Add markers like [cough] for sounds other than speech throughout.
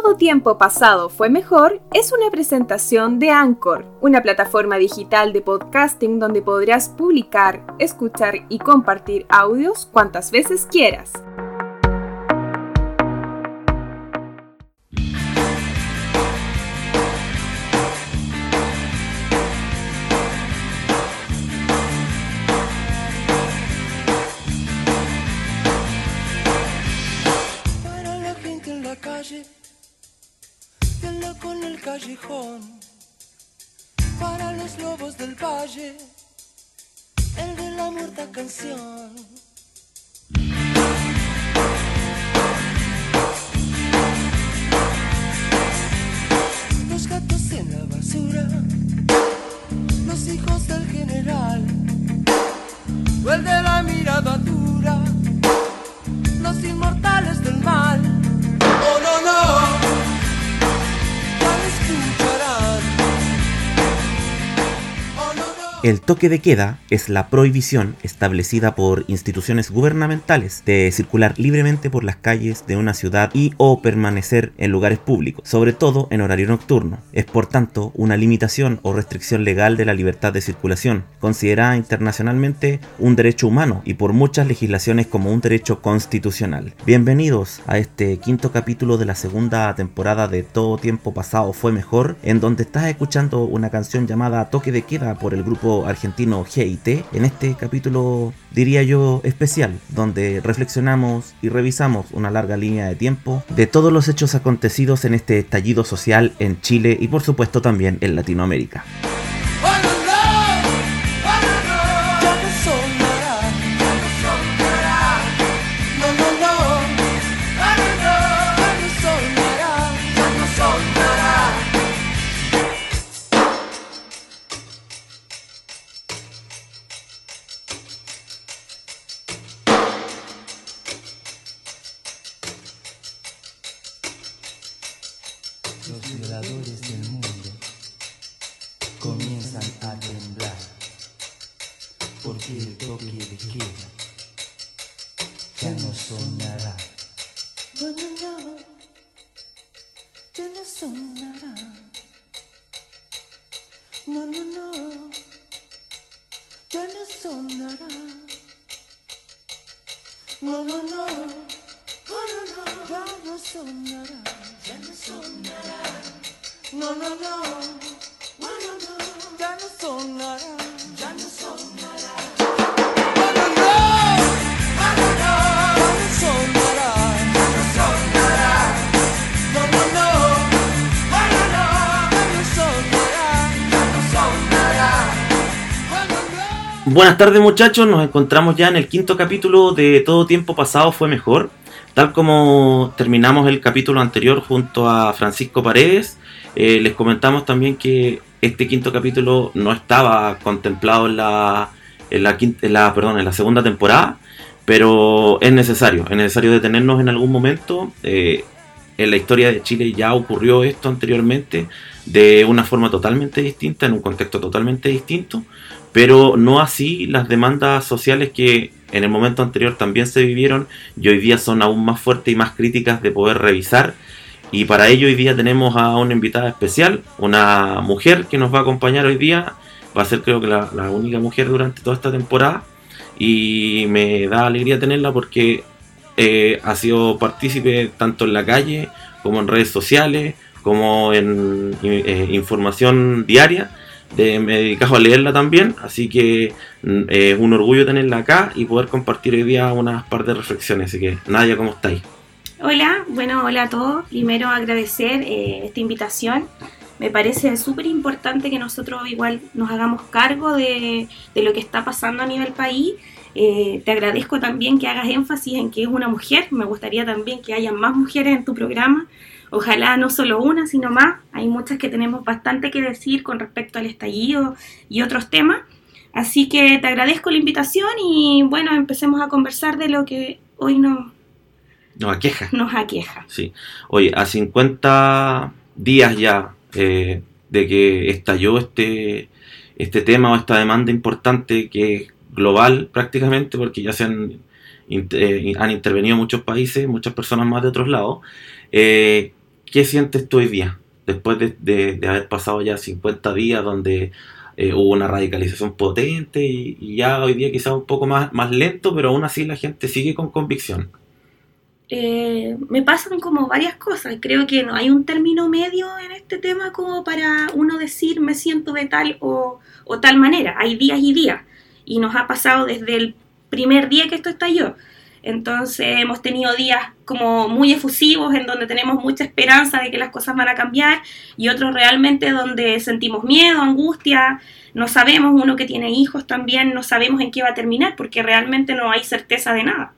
Todo tiempo pasado fue mejor es una presentación de Anchor, una plataforma digital de podcasting donde podrás publicar, escuchar y compartir audios cuantas veces quieras. El toque de queda es la prohibición establecida por instituciones gubernamentales de circular libremente por las calles de una ciudad y o permanecer en lugares públicos, sobre todo en horario nocturno. Es por tanto una limitación o restricción legal de la libertad de circulación, considerada internacionalmente un derecho humano y por muchas legislaciones como un derecho constitucional. Bienvenidos a este quinto capítulo de la segunda temporada de Todo Tiempo Pasado Fue Mejor, en donde estás escuchando una canción llamada Toque de Queda por el grupo argentino GIT en este capítulo, diría yo, especial, donde reflexionamos y revisamos una larga línea de tiempo de todos los hechos acontecidos en este estallido social en Chile y por supuesto también en Latinoamérica. Buenas tardes muchachos, nos encontramos ya en el quinto capítulo de Todo Tiempo Pasado Fue Mejor. Tal como terminamos el capítulo anterior junto a Francisco Paredes, eh, les comentamos también que este quinto capítulo no estaba contemplado en la, en la, en la, perdón, en la segunda temporada, pero es necesario, es necesario detenernos en algún momento. Eh, en la historia de Chile ya ocurrió esto anteriormente de una forma totalmente distinta, en un contexto totalmente distinto, pero no así las demandas sociales que en el momento anterior también se vivieron y hoy día son aún más fuertes y más críticas de poder revisar. Y para ello hoy día tenemos a una invitada especial, una mujer que nos va a acompañar hoy día, va a ser creo que la, única mujer durante toda esta temporada. Y me da alegría tenerla porque eh, ha sido partícipe tanto en la calle como en redes sociales, como en eh, información diaria de, me dedicado a leerla también, así que mm, es un orgullo tenerla acá y poder compartir hoy día unas par de reflexiones. Así que, Nadia, ¿cómo estáis? Hola, bueno, hola a todos. Primero agradecer eh, esta invitación. Me parece súper importante que nosotros igual nos hagamos cargo de, de, lo que está pasando a nivel país. Eh, te agradezco también que hagas énfasis en que es una mujer. Me gustaría también que haya más mujeres en tu programa Ojalá no solo una, sino más. Hay muchas que tenemos bastante que decir con respecto al estallido y otros temas. Así que te agradezco la invitación y bueno, empecemos a conversar de lo que hoy nos, nos aqueja. Nos aqueja. Sí. Oye, a 50 días ya eh, de que estalló este, este tema o esta demanda importante que es global prácticamente porque ya se han, eh, han intervenido muchos países, muchas personas más de otros lados. Eh, ¿qué sientes tú hoy día? Después de, haber pasado ya 50 días donde eh, hubo una radicalización potente y, y ya hoy día quizás un poco más, más lento, pero aún así la gente sigue con convicción. Eh, me pasan como varias cosas. Creo que no hay un término medio en este tema como para uno decir me siento de tal o, o tal manera. Hay días y días. Y nos ha pasado desde el primer día que esto estalló. Entonces hemos tenido días como muy efusivos en donde tenemos mucha esperanza de que las cosas van a cambiar y otros realmente donde sentimos miedo, angustia, no sabemos, uno que tiene hijos también, no sabemos en qué va a terminar porque realmente no hay certeza de nada.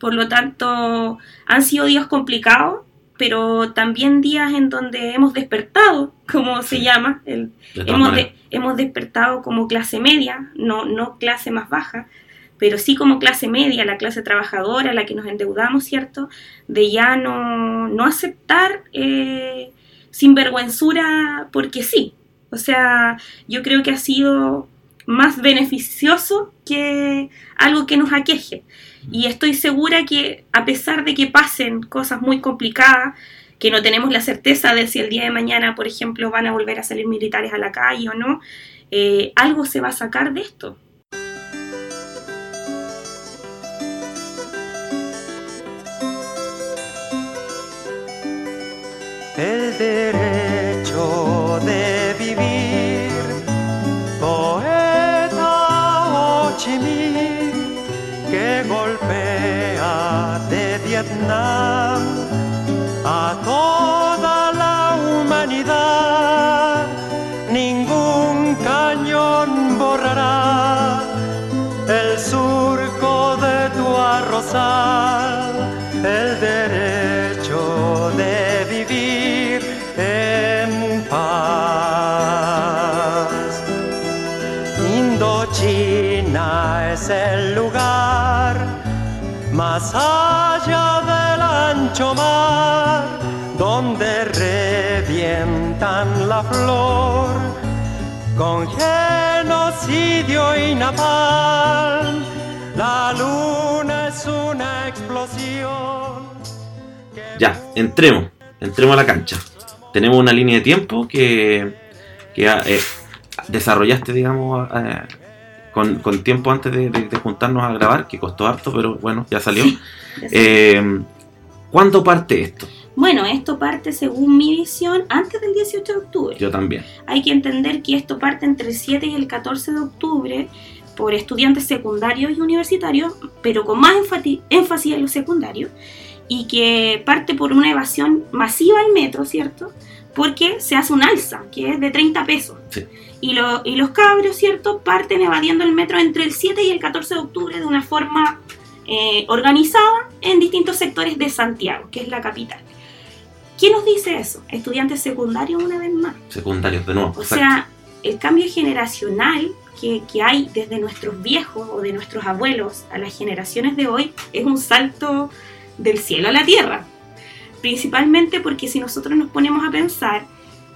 Por lo tanto, han sido días complicados, pero también días en donde hemos despertado, como se llama, el- hemos, de- hemos despertado como clase media, no, no clase más baja, pero sí como clase media, la clase trabajadora, la que nos endeudamos, ¿cierto? De ya no, no aceptar eh, sinvergüenzura porque sí. O sea, yo creo que ha sido más beneficioso que algo que nos aqueje. Y estoy segura que a pesar de que pasen cosas muy complicadas, que no tenemos la certeza de si el día de mañana, por ejemplo, van a volver a salir militares a la calle o no, eh, algo se va a sacar de esto. El derecho de La luna es una explosión. Ya, entremos, entremos a la cancha. Tenemos una línea de tiempo que, que eh, desarrollaste, digamos, eh, con, con tiempo antes de, de- de juntarnos a grabar, que costó harto, pero bueno, ya salió. Eh, ¿Cuándo parte esto? Bueno, esto parte según mi visión antes del 18 de octubre. Yo también. Hay que entender que esto parte entre el 7 y el 14 de octubre por estudiantes secundarios y universitarios, pero con más énfasis en los secundarios, y que parte por una evasión masiva al metro, ¿cierto? Porque se hace un alza, que es de 30 pesos. Sí. Y, lo- y los cabros, ¿cierto? Parten evadiendo el metro entre el 7 y el 14 de octubre de una forma eh, organizada en distintos sectores de Santiago, que es la capital. ¿Quién nos dice eso? Estudiantes secundarios una vez más. Secundarios de nuevo. O exacto. sea, el cambio generacional que, que hay desde nuestros viejos o de nuestros abuelos a las generaciones de hoy es un salto del cielo a la tierra. Principalmente porque si nosotros nos ponemos a pensar,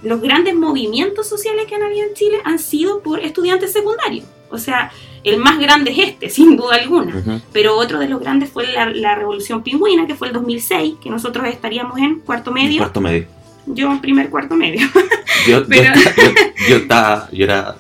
los grandes movimientos sociales que han habido en Chile han sido por estudiantes secundarios. O sea, el más grande es este, [laughs] sin duda alguna. Pero otro de los grandes fue la, la Revolución Pingüina, que fue el 2006, que nosotros estaríamos en cuarto medio. Cuarto medio. Yo en primer cuarto medio. Yo, [laughs] Pero- yo- yo estaba, yo era,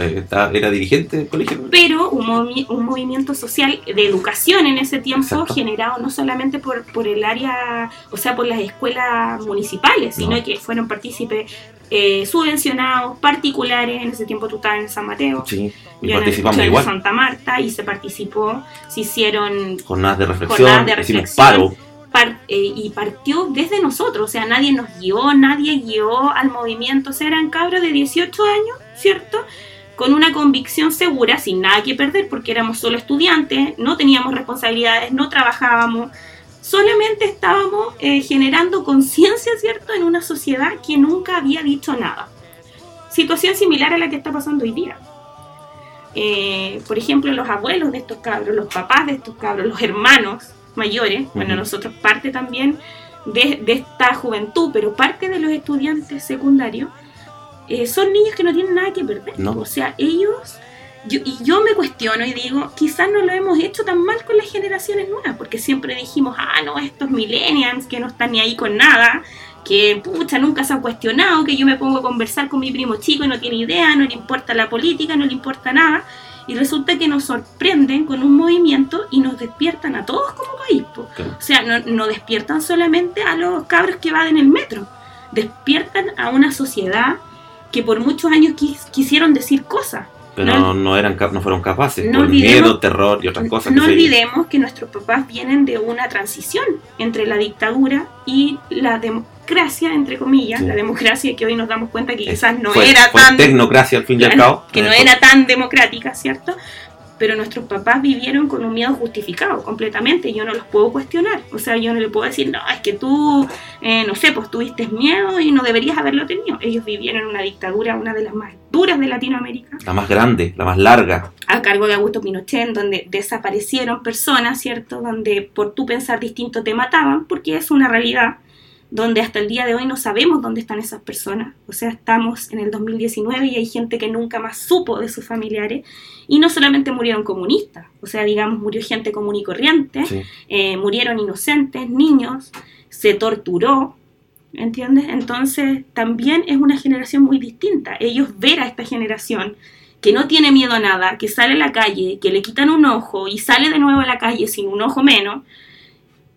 era dirigente del colegio. pero un, movi- un movimiento social de educación en ese tiempo Exacto. generado no solamente por, por el área, o sea, por las escuelas municipales, sino No. que fueron partícipes eh, subvencionados, particulares, en ese tiempo tú estabas en San Mateo, Sí, y yo en el- participamos en igual. Santa Marta, y se participó, se hicieron Jornadas de reflexión, Jornadas de hicimos reflexión. paro. par- eh, y partió desde nosotros, o sea, nadie nos guió, nadie guió al movimiento, o sea, eran cabros de 18 años, ¿cierto? Con una convicción segura, sin nada que perder, porque éramos solo estudiantes, no teníamos responsabilidades, no trabajábamos, solamente estábamos eh, generando conciencia, ¿cierto?, en una sociedad que nunca había dicho nada. Situación similar a la que está pasando hoy día. Eh, por ejemplo, los abuelos de estos cabros, los papás de estos cabros, los hermanos mayores, bueno, nosotros parte también de, de esta juventud, pero parte de los estudiantes secundarios, eh, son niños que no tienen nada que perder. No. O sea, ellos, yo, y yo me cuestiono y digo, quizás no lo hemos hecho tan mal con las generaciones nuevas, porque siempre dijimos, ah, no, estos millennials que no están ni ahí con nada, que pucha, nunca se han cuestionado, que yo me pongo a conversar con mi primo chico y no tiene idea, no le importa la política, no le importa nada. Y resulta que nos sorprenden con un movimiento y nos despiertan a todos como país. O sea, no, no despiertan solamente a los cabros que van en el metro, despiertan a una sociedad que por muchos años quis- quisieron decir cosas. Pero No- no, eran, no fueron capaces. no por olvidemos- miedo, terror y otras cosas. No que se- olvidemos que nuestros papás vienen de una transición entre la dictadura y la democracia, entre comillas, Sí. la democracia que hoy nos damos cuenta que Eh, quizás no fue- era fue tan tecnocracia al fin y al cabo. que no era tan democrática, ¿cierto? Pero nuestros papás vivieron con un miedo justificado completamente. Yo no los puedo cuestionar. O sea, yo no le puedo decir, no, es que tú, eh, no sé, pues tuviste miedo y no deberías haberlo tenido. Ellos vivieron una dictadura, una de las más duras de Latinoamérica, La más grande, la más larga. a cargo de Augusto Pinochet, en donde desaparecieron personas, ¿cierto? Donde por tú pensar distinto te mataban, porque es una realidad donde hasta el día de hoy no sabemos dónde están esas personas. O sea, estamos en el 2019 y hay gente que nunca más supo de sus familiares. Y no solamente murieron comunistas, o sea, digamos, murió gente común y corriente, Sí. eh, murieron inocentes, niños, se torturó, ¿entiendes? Entonces también es una generación muy distinta. Ellos ver a esta generación que no tiene miedo a nada, que sale a la calle, que le quitan un ojo y sale de nuevo a la calle sin un ojo menos,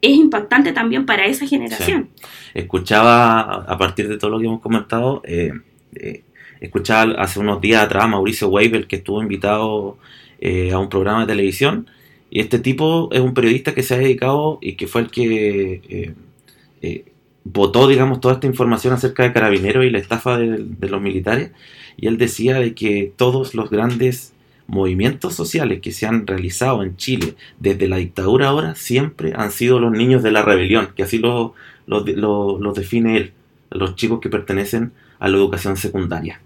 es impactante también para esa generación. Escuchaba, a partir de todo lo que hemos comentado, eh, eh, escuchaba hace unos días atrás a Mauricio Weibel, que estuvo invitado eh, a un programa de televisión. Y este tipo es un periodista que se ha dedicado y que fue el que eh, eh, votó, digamos, toda esta información acerca de carabineros y la estafa de, de los militares. Y él decía de que todos los grandes movimientos sociales que se han realizado en Chile desde la dictadura ahora siempre han sido los niños de la rebelión, que así lo, lo, lo- lo define él, los chicos que pertenecen a la educación secundaria.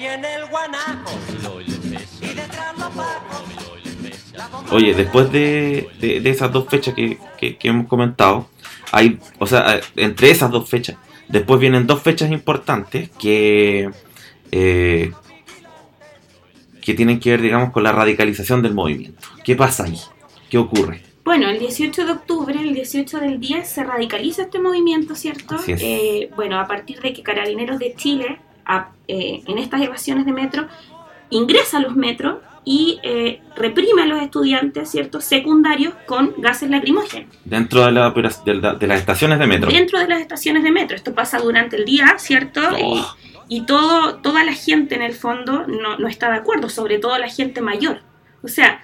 Viene el guanaco y detrás los pacos. Oye, después de, de- de esas dos fechas que, que- que hemos comentado, hay, o sea, entre esas dos fechas, después vienen dos fechas importantes que, eh, que tienen que ver, digamos, con la radicalización del movimiento. ¿Qué pasa ahí? ¿Qué ocurre? Bueno, el 18 de octubre, el 18 del 10, se radicaliza este movimiento, ¿cierto? Así es. Eh, bueno, a partir de que Carabineros de Chile, a- eh, en estas evasiones de metro, ingresa a los metros y eh, reprime a los estudiantes, ¿cierto? Secundarios con gases lacrimógenos. Dentro de, la de la- de las estaciones de metro. Dentro de las estaciones de metro. Esto pasa durante el día, ¿cierto? Oh. Y, y todo, toda la gente en el fondo no, no está de acuerdo, sobre todo la gente mayor. O sea,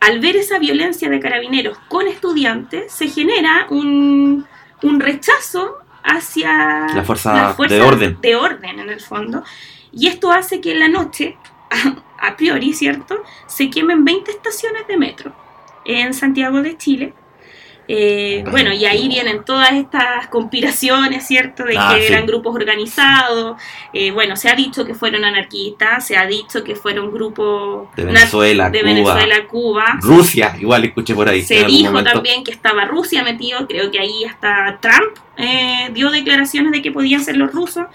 al ver esa violencia de carabineros con estudiantes, se genera un, un rechazo hacia La fuerza de orden. de orden, en el fondo. Y esto hace que en la noche, [laughs] a, priori, ¿cierto?, se quemen 20 estaciones de metro en Santiago de Chile. Eh, bueno, y ahí vienen todas estas conspiraciones, ¿cierto? De Ah, que sí. eran grupos organizados. Eh, bueno, se ha dicho que fueron anarquistas, se ha dicho que fueron grupos De Venezuela, de Cuba, Venezuela, Cuba. Rusia, igual escuché por ahí. Se dijo momento. también que estaba Rusia metido, creo que ahí hasta Trump eh, dio declaraciones de que podían ser los rusos.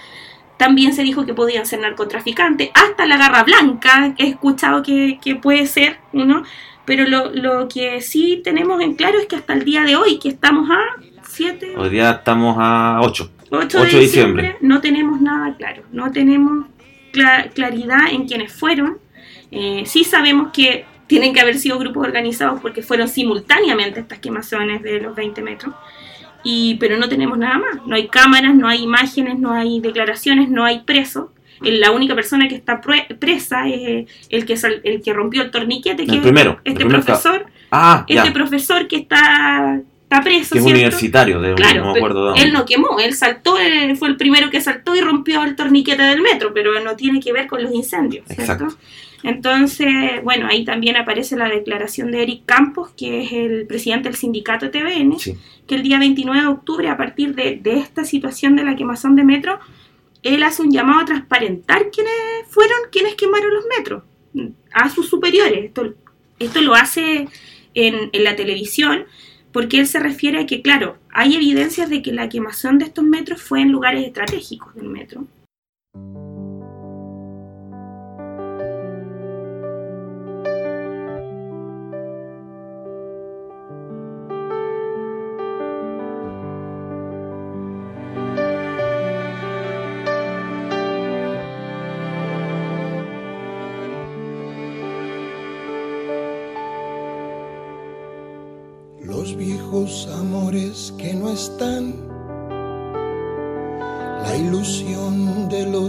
También se dijo que podían ser narcotraficantes, hasta la garra blanca, he escuchado que, que puede ser, ¿no? Pero lo, lo que sí tenemos en claro es que hasta el día de hoy, que estamos a 7, Hoy día estamos a 8. 8 8 de diciembre, diciembre. no tenemos nada claro, no tenemos cla- claridad en quiénes fueron. Eh, sí sabemos que tienen que haber sido grupos organizados porque fueron simultáneamente estas quemazones de los 20 metros, y, pero no tenemos nada más. No hay cámaras, no hay imágenes, no hay declaraciones, no hay presos. Eh, La única persona que está pre- presa es el que, sal- el que rompió el torniquete, que El es primero, el este profesor Ah, este ya. profesor que está, está preso, Que es ¿cierto? universitario, de, Claro, no me acuerdo él no quemó, él saltó, él fue el primero que saltó y rompió el torniquete del metro, pero no tiene que ver con los incendios, ¿cierto? Exacto. Entonces, bueno, ahí también aparece la declaración de Eric Campos, que es el presidente del sindicato TVN, Sí. que el día 29 de octubre, a partir de, de esta situación de la quemazón de metro, él hace un llamado a transparentar quiénes fueron quienes quemaron los metros, a sus superiores. Esto, esto lo hace en, en la televisión porque él se refiere a que, claro, hay evidencias de que la quemación de estos metros fue en lugares estratégicos del metro.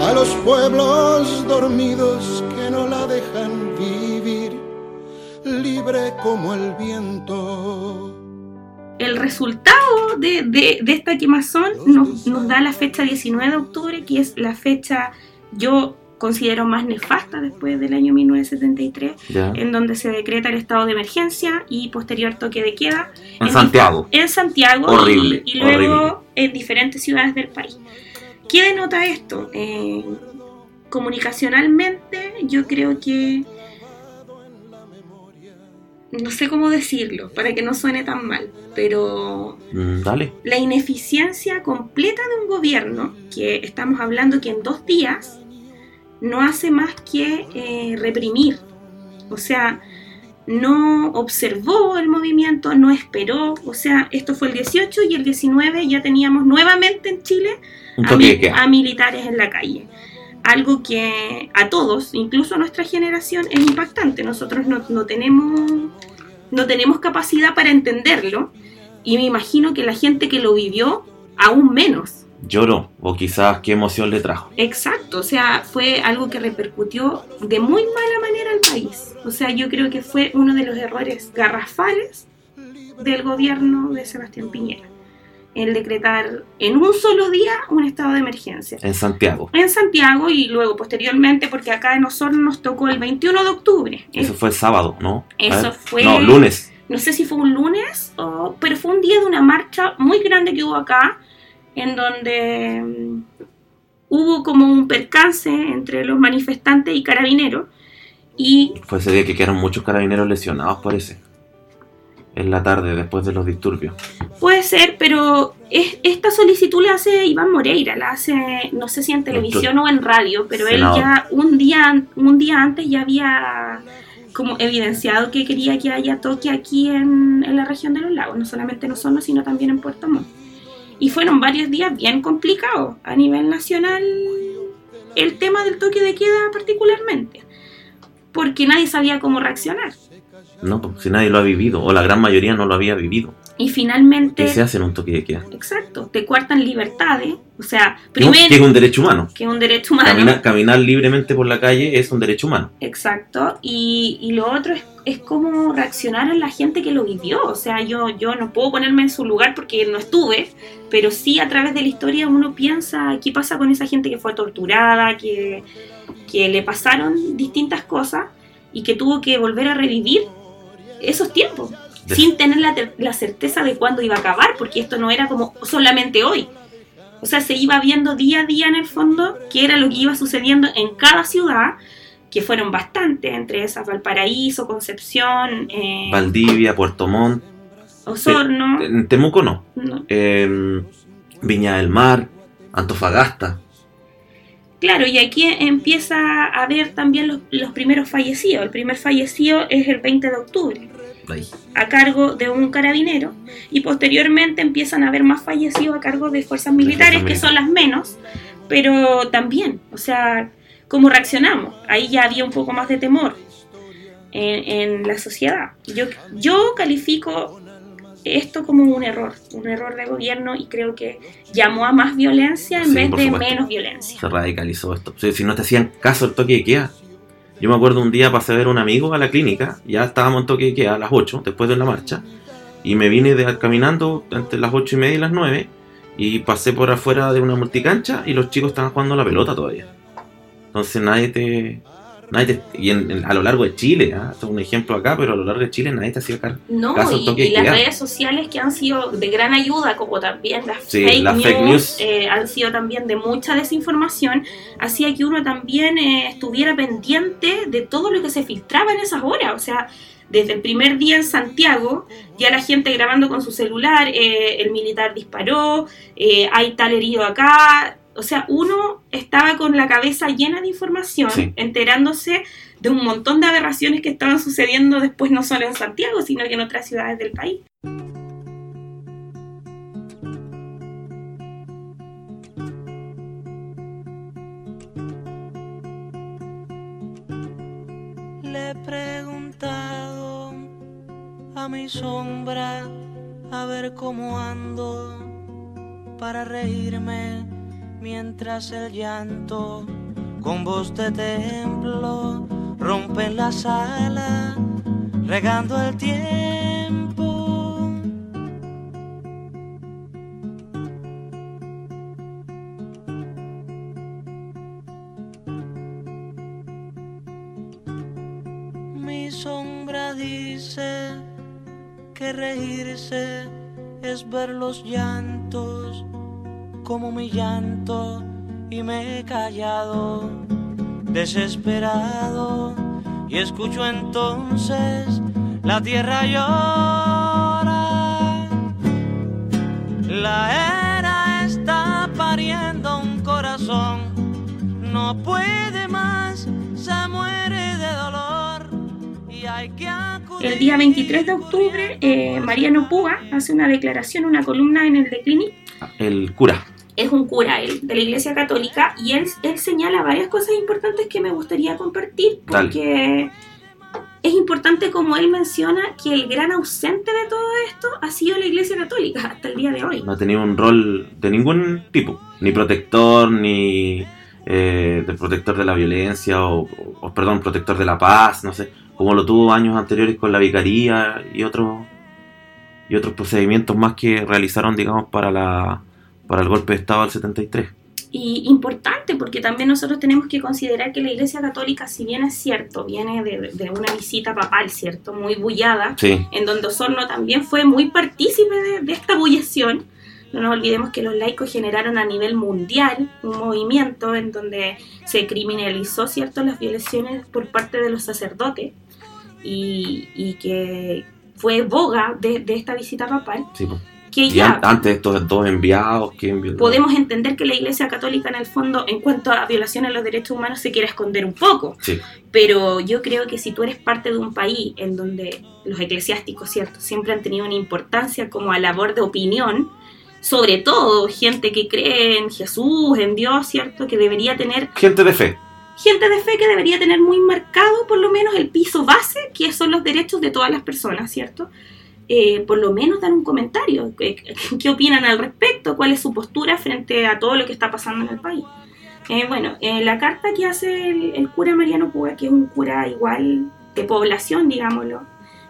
a los pueblos dormidos que no la dejan vivir, libre como el viento. El resultado de, de- de esta quemazón nos, nos da la fecha 19 de octubre, que es la fecha, yo considero más nefasta después del año 1973, Ya. en donde se decreta el estado de emergencia y posterior toque de queda En en Santiago. en Santiago y- Horrible, y, luego horrible. en diferentes ciudades del país. ¿Qué denota esto? Eh, comunicacionalmente yo creo que no sé cómo decirlo para que no suene tan mal, pero Mm, dale. la ineficiencia completa de un gobierno, que estamos hablando que en dos días no hace más que eh, reprimir. O sea, no observó el movimiento, no esperó. O sea, esto fue el 18 y el 19 ya teníamos nuevamente en Chile mi- a militares en la calle. Algo que a todos, incluso a nuestra generación, es impactante. Nosotros no, no tenemos, no tenemos capacidad para entenderlo y me imagino que la gente que lo vivió, aún menos. Lloró, o quizás qué emoción le trajo. Exacto, o sea, fue algo que repercutió de muy mala manera al país. O sea, yo creo que fue uno de los errores garrafales del gobierno de Sebastián Piñera. El decretar en un solo día un estado de emergencia. En Santiago. En Santiago y luego posteriormente, porque acá en Osorno nos tocó el 21 de octubre. Eso fue el sábado, ¿no? Eso ver. fue- No, lunes. no sé si fue un lunes, o, pero fue un día de una marcha muy grande que hubo acá, en donde mm, hubo como un percance entre los manifestantes y carabineros. Y Fue ese día que quedaron muchos carabineros lesionados, parece. En la tarde, después de los disturbios. puede ser, pero es- esta solicitud la hace Iván Moreira, la hace, no sé si en televisión o en radio, pero Senador. él ya un día, un día antes ya había como evidenciado que quería que haya toque aquí en, en la región de los lagos, no solamente en Osorno, sino también en Puerto Montt. Y fueron varios días bien complicados a nivel nacional el tema del toque de queda particularmente, porque nadie sabía cómo reaccionar. No, porque si nadie lo ha vivido, o la gran mayoría no lo había vivido. Y finalmente... ¿Qué se hace en un toque de queda? Exacto, te cuartan libertades, o sea, primero que es un derecho humano. que es un derecho humano, Caminar, caminar libremente por la calle es un derecho humano. exacto, y, y lo otro es, es cómo reaccionaron la gente que lo vivió, o sea, yo, yo no puedo ponerme en su lugar porque no estuve, pero sí a través de la historia uno piensa qué pasa con esa gente que fue torturada, que, que le pasaron distintas cosas y que tuvo que volver a revivir esos tiempos. De- sin tener la, la certeza de cuándo iba a acabar, porque esto no era como solamente hoy. O sea, se iba viendo día a día en el fondo qué era lo que iba sucediendo en cada ciudad, que fueron bastantes, entre esas Valparaíso, Concepción, eh, Valdivia, Puerto Montt, Osorno. en Temuco no, no. en Viña del Mar, Antofagasta. Claro, y aquí empieza a ver también los, los primeros fallecidos. El primer fallecido es el 20 de octubre, A cargo de un carabinero, y posteriormente empiezan a haber más fallecidos a cargo de fuerzas militares, que son las menos, pero también, o sea, ¿cómo reaccionamos? Ahí ya había un poco más de temor en, en la sociedad. Yo, yo califico esto como un error, un error de gobierno, y creo que llamó a más violencia en Sí, vez de supuesto. menos violencia. se radicalizó esto. Si no te hacían caso el toque de queda. Yo me acuerdo un día pasé a ver a un amigo a la clínica, ya estábamos en toque a las 8, después de la marcha, y me vine de- caminando entre las 8 y media y las 9, y pasé por afuera de una multicancha y los chicos estaban jugando la pelota todavía. Entonces nadie te... Nadie te- y en- en- a lo largo de Chile, ¿ah? esto es un ejemplo acá, pero a lo largo de Chile nadie te hacía cargo. No, y, toque y de las redes sociales que han sido de gran ayuda, como también las Sí, fake las news, fake news. eh, han sido también de mucha desinformación, hacía que uno también eh, estuviera pendiente de todo lo que se filtraba en esas horas. O sea, desde el primer día en Santiago, ya la gente grabando con su celular, eh, el militar disparó, eh, hay tal herido acá. O sea, uno estaba con la cabeza llena de información, Sí. enterándose de un montón de aberraciones que estaban sucediendo después no solo en Santiago, sino que en otras ciudades del país. Le he preguntado a mi sombra a ver cómo ando para reírme mientras el llanto con voz de templo rompe en la sala regando el tiempo. Mi sombra dice que reírse es ver los y me he callado desesperado y escucho entonces la tierra llora. La era está pariendo un corazón, no puede más, se muere de dolor y hay que. El día 23 de octubre, eh, Mariano Púa hace una declaración, una columna en el The Clinic. El cura. Es un cura él, de la Iglesia Católica y él, él señala varias cosas importantes que me gustaría compartir Dale. porque es importante como él menciona que el gran ausente de todo esto ha sido la Iglesia Católica hasta el día de hoy. no ha tenido un rol de ningún tipo, ni protector, ni eh, de protector de la violencia, o, o, perdón, protector de la paz, no sé, como lo tuvo años anteriores con la vicaría y otros y otros procedimientos más que realizaron, digamos, para la para el golpe de Estado del 73. Y importante porque también nosotros tenemos que considerar que la Iglesia Católica, si bien es cierto, viene de, de una visita papal, ¿cierto? Muy bullada, Sí, en donde Osorno también fue muy partícipe de, de esta bullición. No nos olvidemos que los laicos generaron a nivel mundial un movimiento en donde se criminalizó cierto las violaciones por parte de los sacerdotes y, y que fue boga de, de esta visita papal, sí. po. Que Y ya an- antes estos dos enviados que envió- podemos entender que la Iglesia Católica en el fondo, en cuanto a violaciones a los derechos humanos, se quiere esconder un poco. Sí, Pero yo creo que si tú eres parte de un país en donde los eclesiásticos, ¿cierto?, siempre han tenido una importancia como a labor de opinión, sobre todo gente que cree en Jesús, en Dios, ¿cierto?, que debería tener, gente de fe. gente de fe que debería tener muy marcado por lo menos el piso base, que son los derechos de todas las personas, ¿cierto? Eh, por lo menos dar un comentario. ¿Qué, qué opinan al respecto? ¿Cuál es su postura frente a todo lo que está pasando en el país? Eh, bueno, eh, la carta que hace el, el cura Mariano Púa, que es un cura igual de población, digámoslo,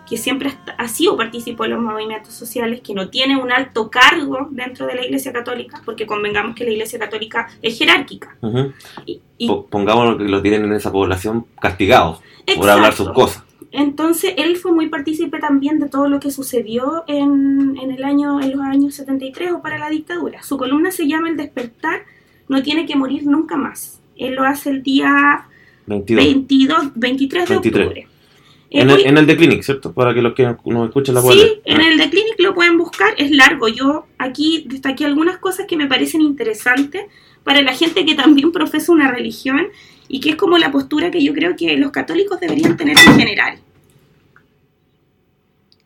que siempre ha- sido partícipe de los movimientos sociales, que no tiene un alto cargo dentro de la Iglesia Católica, porque convengamos que la Iglesia Católica es jerárquica. Ujú. Y, y- Po- Pongamos que lo tienen en esa población castigados por hablar sus cosas. Entonces él fue muy partícipe también de todo lo que sucedió en, en el año, en los años 73 o para la dictadura. Su columna se llama El despertar, no tiene que morir nunca más. Él lo hace el día 22. 22, 23 de 23. octubre. En Eh, el, en el de Clinic, ¿cierto? Para que los que nos escuchen la puedan Sí, en el de Clinic lo pueden buscar, es largo. Yo aquí destaqué algunas cosas que me parecen interesantes para la gente que también profesa una religión y que es como la postura que yo creo que los católicos deberían tener en general.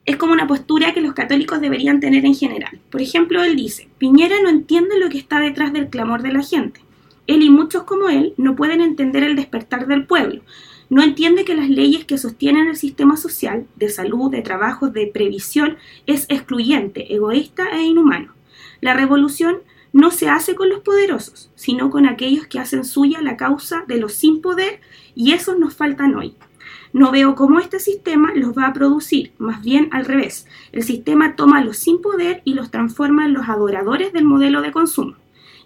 Es como una postura que los católicos deberían tener en general. Por ejemplo, él dice, Piñera no entiende lo que está detrás del clamor de la gente. Él y muchos como él no pueden entender el despertar del pueblo. No entiende que las leyes que sostienen el sistema social, de salud, de trabajo, de previsión, es excluyente, egoísta e inhumano. La revolución no se hace con los poderosos, sino con aquellos que hacen suya la causa de los sin poder y esos nos faltan hoy. No veo cómo este sistema los va a producir, más bien al revés. El sistema toma a los sin poder y los transforma en los adoradores del modelo de consumo.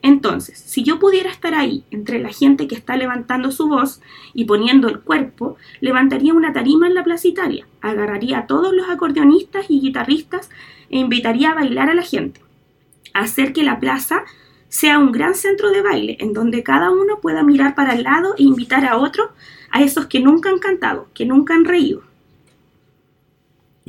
Entonces, si yo pudiera estar ahí, entre la gente que está levantando su voz y poniendo el cuerpo, levantaría una tarima en la Plaza Italia, agarraría a todos los acordeonistas y guitarristas e invitaría a bailar a la gente. Hacer que la plaza sea un gran centro de baile en donde cada uno pueda mirar para el lado e invitar a otro, a esos que nunca han cantado, que nunca han reído.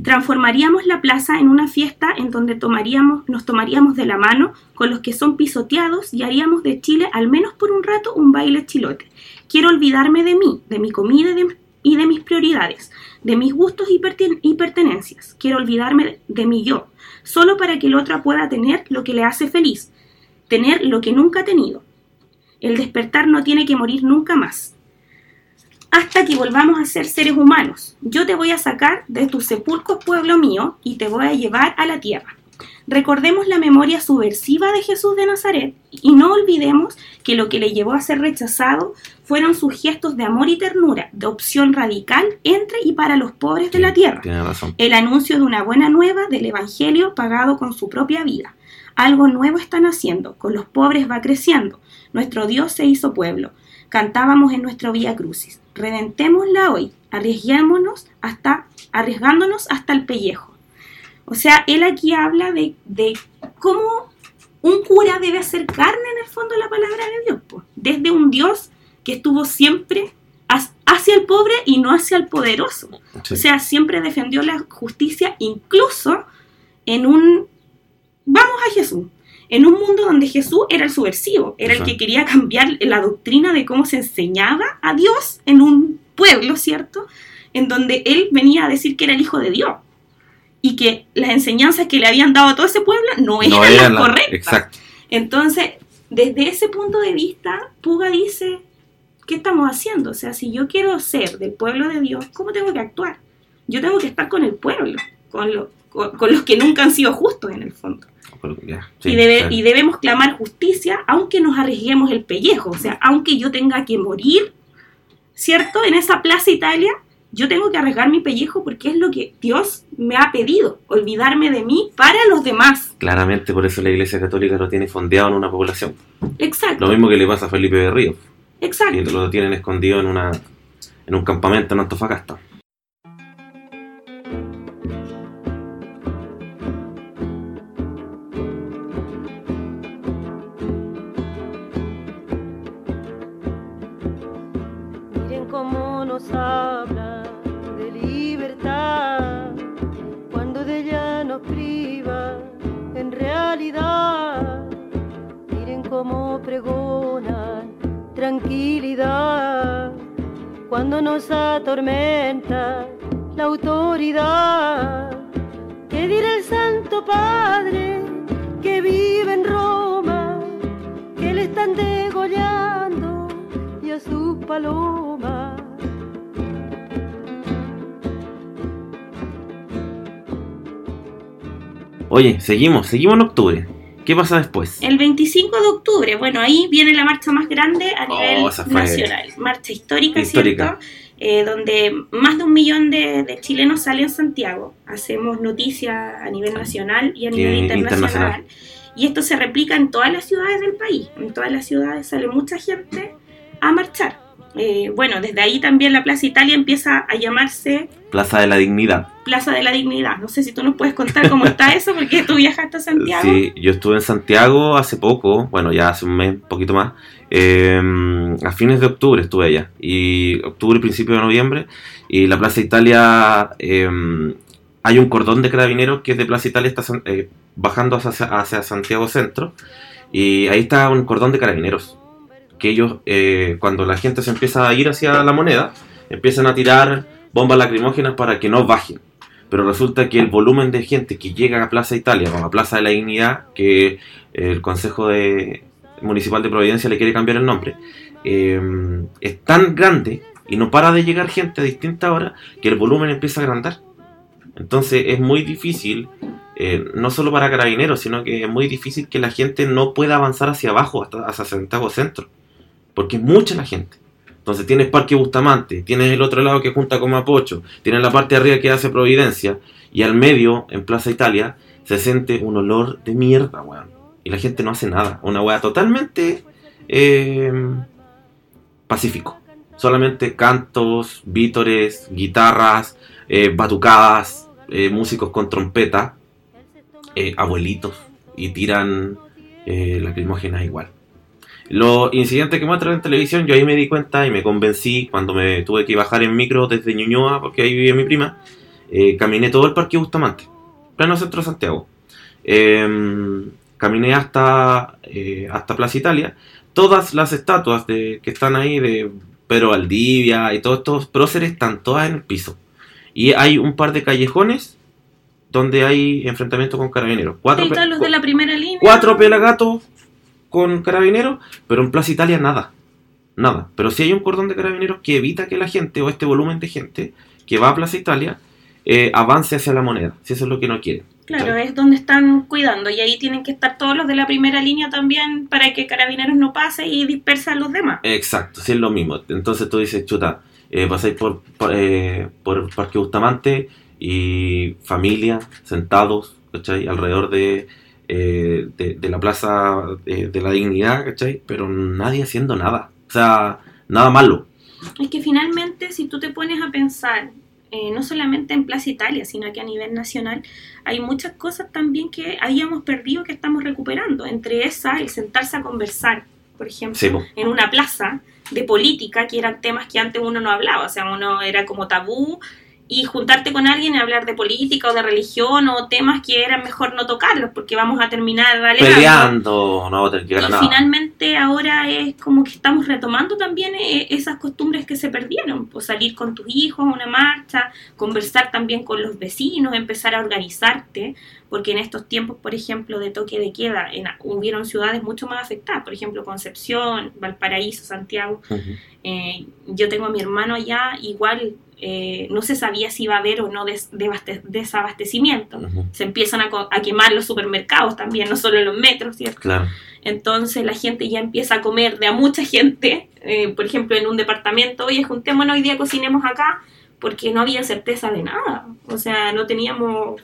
Transformaríamos la plaza en una fiesta en donde tomaríamos, nos tomaríamos de la mano con los que son pisoteados y haríamos de Chile, al menos por un rato, un baile chilote. Quiero olvidarme de mí, de mi comida y de, de mis prioridades, de mis gustos y, perten- y pertenencias. Quiero olvidarme de mi yo, solo para que el otro pueda tener lo que le hace feliz, tener lo que nunca ha tenido. El despertar no tiene que morir nunca más hasta que volvamos a ser seres humanos. Yo te voy a sacar de tus sepulcros, pueblo mío, y te voy a llevar a la tierra. Recordemos la memoria subversiva de Jesús de Nazaret y no olvidemos que lo que le llevó a ser rechazado fueron sus gestos de amor y ternura, de opción radical entre y para los pobres de la tierra Tiene razón. el anuncio de una buena nueva del Evangelio pagado con su propia vida. Algo nuevo están haciendo, con los pobres va creciendo. Nuestro Dios se hizo pueblo. Cantábamos en nuestro Vía Crucis. Redentémosla hoy, arriesguémonos hasta, arriesgándonos hasta el pellejo. O sea, él aquí habla de, de cómo un cura debe hacer carne en el fondo de la palabra de Dios. po. Desde un Dios que estuvo siempre hacia el pobre y no hacia el poderoso. Sí. O sea, siempre defendió la justicia, incluso en un... Vamos a Jesús. En un mundo donde Jesús era el subversivo, era el que quería cambiar la doctrina de cómo se enseñaba a Dios en un pueblo, ¿cierto? En donde él venía a decir que era el hijo de Dios. Y que las enseñanzas que le habían dado a todo ese pueblo no eran no las eran correctas. Exacto. Entonces, desde ese punto de vista, Puga dice, ¿qué estamos haciendo? O sea, si yo quiero ser del pueblo de Dios, ¿cómo tengo que actuar? Yo tengo que estar con el pueblo, con, lo- con, con los que nunca han sido justos en el fondo. Sí, y, debe- claro. y debemos clamar justicia, aunque nos arriesguemos el pellejo, o sea, aunque yo tenga que morir, ¿cierto? En esa Plaza Italia, yo tengo que arriesgar mi pellejo porque es lo que Dios me ha pedido, olvidarme de mí para los demás. Claramente por eso la Iglesia Católica lo tiene fondeado en una población. Exacto, Lo mismo que le pasa a Felipe de Río, exacto. que lo tienen escondido en una en un campamento en Antofagasta. Nos atormenta la autoridad. ¿Qué dirá el Santo Padre que vive en Roma? Que le están degollando y a sus palomas. Oye, seguimos, seguimos en octubre. ¿Qué pasa después? El 25 de octubre, bueno, ahí viene la marcha más grande a Oh, nivel nacional. Marcha histórica, histórica. ¿cierto? Eh, donde más de un millón de, de chilenos salen en Santiago. Hacemos noticias a nivel nacional y a Sí, nivel internacional. internacional. Y esto se replica en todas las ciudades del país. En todas las ciudades sale mucha gente a marchar. Eh, bueno, desde ahí también la Plaza Italia empieza a llamarse Plaza de la Dignidad. Plaza de la Dignidad. No sé si tú nos puedes contar cómo está [laughs] eso, porque tú viajaste a Santiago. Sí, yo estuve en Santiago hace poco, bueno, ya hace un mes, un poquito más. eh, a fines de octubre estuve allá. Y octubre, principio de noviembre. Y la Plaza Italia, eh, hay un cordón de carabineros que es de Plaza Italia, está bajando hacia, hacia Santiago Centro. Y ahí está un cordón de carabineros. Que ellos, eh, cuando la gente se empieza a ir hacia la moneda, empiezan a tirar bombas lacrimógenas para que no bajen. Pero resulta que el volumen de gente que llega a Plaza Italia o a Plaza de la Dignidad, que el Consejo de- Municipal de Providencia le quiere cambiar el nombre, eh, es tan grande y no para de llegar gente a distintas horas que el volumen empieza a agrandar. Entonces es muy difícil, eh, no solo para carabineros, sino que es muy difícil que la gente no pueda avanzar hacia abajo, hasta hacia Santiago Centro, porque es mucha la gente. Entonces tienes Parque Bustamante, tienes el otro lado que junta con Mapocho, tienes la parte de arriba que hace Providencia, y al medio, en Plaza Italia, se siente un olor de mierda, weón. Y la gente no hace nada. Una weá totalmente eh, pacífico. Solamente cantos, vítores, guitarras, eh, batucadas, eh, músicos con trompeta, abuelitos, y tiran lacrimógenas igual. Los incidentes que muestran en televisión, yo ahí me di cuenta y me convencí cuando me tuve que bajar en micro desde Ñuñoa, porque ahí vivía mi prima. eh, caminé todo el Parque Bustamante, pleno centro de Santiago. Eh, caminé hasta, eh, hasta Plaza Italia. Todas las estatuas de, que están ahí de Pedro Valdivia y todos estos próceres están todas en el piso. Y hay un par de callejones donde hay enfrentamiento con carabineros. Cuatro, pe- los de la primera línea. cuatro pelagatos con carabineros, pero en Plaza Italia nada. Nada. Pero sí hay un cordón de carabineros que evita que la gente o este volumen de gente que va a Plaza Italia eh, avance hacia la moneda. Si eso es lo que no quieren. Claro, es donde están cuidando y ahí tienen que estar todos los de la primera línea también para que carabineros no pase y dispersa a los demás. Exacto, sí es lo mismo. Entonces tú dices, chuta, eh, pasáis por, por, eh, por Parque Bustamante y familia sentados, ¿cachai? Alrededor de, eh, de, de la Plaza de, de la Dignidad, ¿cachai? Pero nadie haciendo nada. O sea, nada malo. Es que finalmente, si tú te pones a pensar, eh, no solamente en Plaza Italia, sino que a nivel nacional, hay muchas cosas también que habíamos perdido que estamos recuperando. Entre esas, el sentarse a conversar, por ejemplo, Sí, en una plaza de política, que eran temas que antes uno no hablaba, o sea, uno era como tabú. Y juntarte con alguien y hablar de política o de religión o temas que eran mejor no tocarlos porque vamos a terminar alegando. Peleando, no vamos a Y nada. finalmente ahora es como que estamos retomando también eh, esas costumbres que se perdieron, pues salir con tus hijos a una marcha, conversar también con los vecinos, empezar a organizarte, porque en estos tiempos, por ejemplo, de toque de queda, en, hubieron ciudades mucho más afectadas, por ejemplo, Concepción, Valparaíso, Santiago. Ujú. Eh, yo tengo a mi hermano allá, igual eh, no se sabía si iba a haber o no des- desabastecimiento. Se empiezan a quemar los supermercados también, no solo los metros, ¿cierto? Claro. Entonces la gente ya empieza a comer de a mucha gente, eh, por ejemplo en un departamento, oye, juntémonos hoy día, cocinemos acá, porque no había certeza de nada. O sea, no teníamos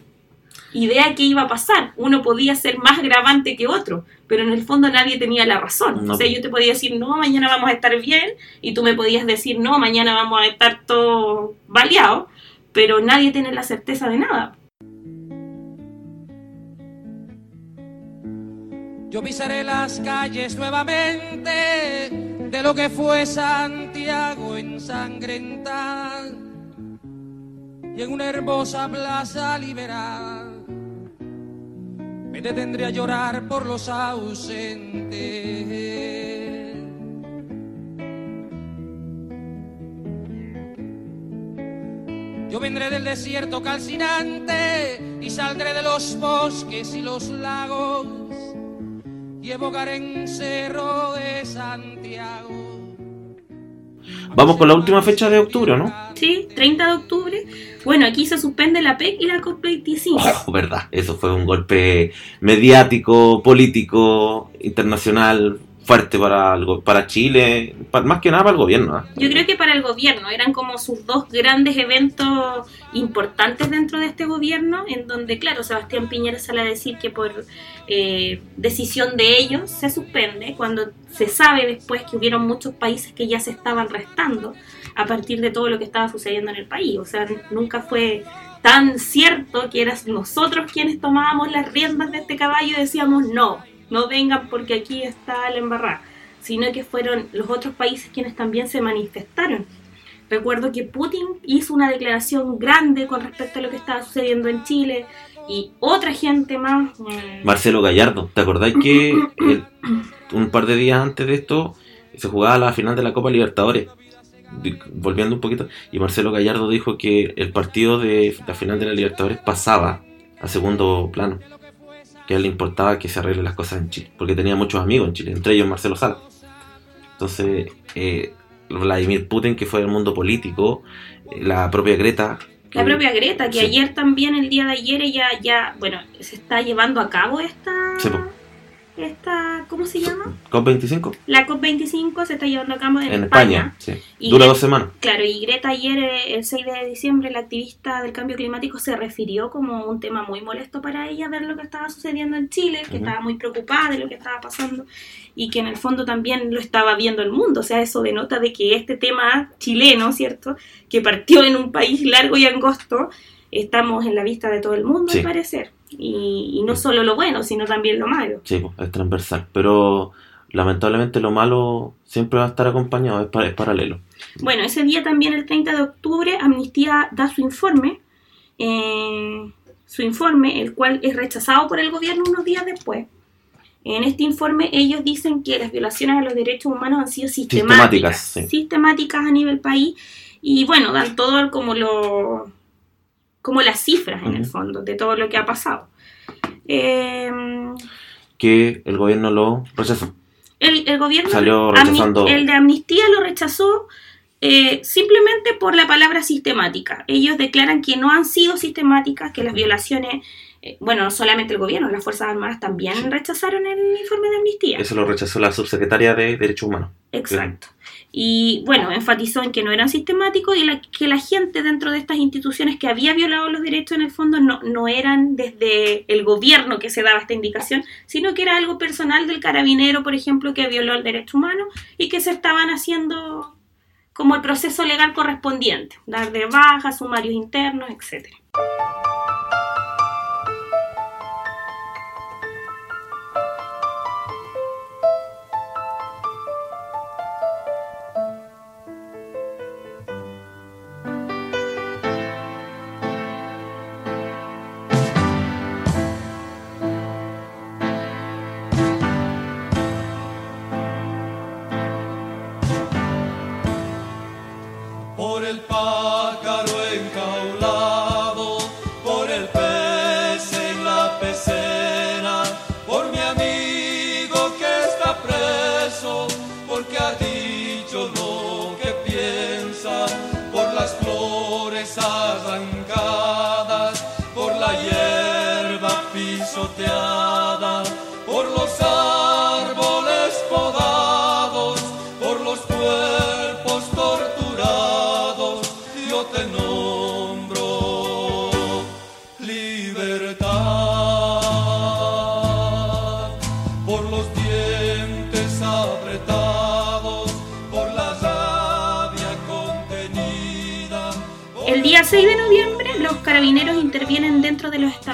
idea qué iba a pasar. Uno podía ser más gravante que otro, pero en el fondo nadie tenía la razón. No. O sea, yo te podía decir, no, mañana vamos a estar bien, y tú me podías decir, no, mañana vamos a estar todo baleado, pero nadie tiene la certeza de nada. Yo pisaré las calles nuevamente de lo que fue Santiago ensangrentada y en una hermosa plaza liberal me detendré a llorar por los ausentes. Yo vendré del desierto calcinante y saldré de los bosques y los lagos y evocaré en Cerro de Santiago. Vamos con la última fecha de octubre, ¿no? Sí, 30 de octubre. Bueno, aquí se suspende la PEC y la COP25. Oh, verdad, eso fue un golpe mediático, político, internacional fuerte para algo, para Chile, más que nada para el gobierno. ¿ah? Yo creo que para el gobierno eran como sus dos grandes eventos importantes dentro de este gobierno, en donde, claro, Sebastián Piñera sale a decir que por eh, decisión de ellos se suspende, cuando se sabe después que hubieron muchos países que ya se estaban restando a partir de todo lo que estaba sucediendo en el país. O sea, nunca fue tan cierto que eras nosotros quienes tomábamos las riendas de este caballo y decíamos no, no vengan porque aquí está la embarrada, sino que fueron los otros países quienes también se manifestaron. Recuerdo que Putin hizo una declaración grande con respecto a lo que estaba sucediendo en Chile y otra gente más. mm, Marcelo Gallardo, ¿te acordás que [coughs] un par de días antes de esto se jugaba la final de la Copa Libertadores? Volviendo un poquito, y Marcelo Gallardo dijo que el partido de la final de la Libertadores pasaba a segundo plano, que a él le importaba que se arreglen las cosas en Chile, porque tenía muchos amigos en Chile, entre ellos Marcelo Sala. Entonces, eh, Vladimir Putin, que fue del mundo político, eh, la propia Greta. que- La propia Greta, que Sí. ayer también, el día de ayer, ella ya, bueno, se está llevando a cabo esta, Sí. Esta ¿cómo se llama? COP25 La COP25 se está llevando a cabo en, en España. España, sí. Y dura dos semanas. Claro, y Greta ayer, eh, el 6 de diciembre, la activista del cambio climático se refirió como un tema muy molesto para ella ver lo que estaba sucediendo en Chile, que estaba muy preocupada de lo que estaba pasando y que en el fondo también lo estaba viendo el mundo. O sea, eso denota de que este tema chileno, ¿cierto? Que partió en un país largo y angosto, estamos en la vista de todo el mundo, Sí. al parecer. Y, y no solo lo bueno, sino también lo malo. Sí, es transversal. Pero lamentablemente lo malo siempre va a estar acompañado, es, pa- es paralelo. Bueno, ese día también, el 30 de octubre, Amnistía da su informe, eh, su informe, el cual es rechazado por el gobierno unos días después. En este informe ellos dicen que las violaciones a los derechos humanos han sido sistemáticas, Sistemáticas, sí. sistemáticas a nivel país y bueno, dan todo como lo como las cifras en el fondo de todo lo que ha pasado. Eh, Que el gobierno lo rechazó. el, el gobierno Salió rechazando- el de amnistía lo rechazó eh, simplemente por la palabra sistemática. Ellos declaran que no han sido sistemáticas, que las violaciones, eh, bueno, no solamente el gobierno, las Fuerzas Armadas también rechazaron el informe de amnistía. Eso lo rechazó la subsecretaria de Derechos Humanos. Exacto. Y bueno, enfatizó en que no eran sistemáticos y la- que la gente dentro de estas instituciones que había violado los derechos en el fondo no, no eran desde el gobierno que se daba esta indicación, sino que era algo personal del carabinero, por ejemplo, que violó el derecho humano y que se estaban haciendo como el proceso legal correspondiente, dar de baja, sumarios internos, etcétera.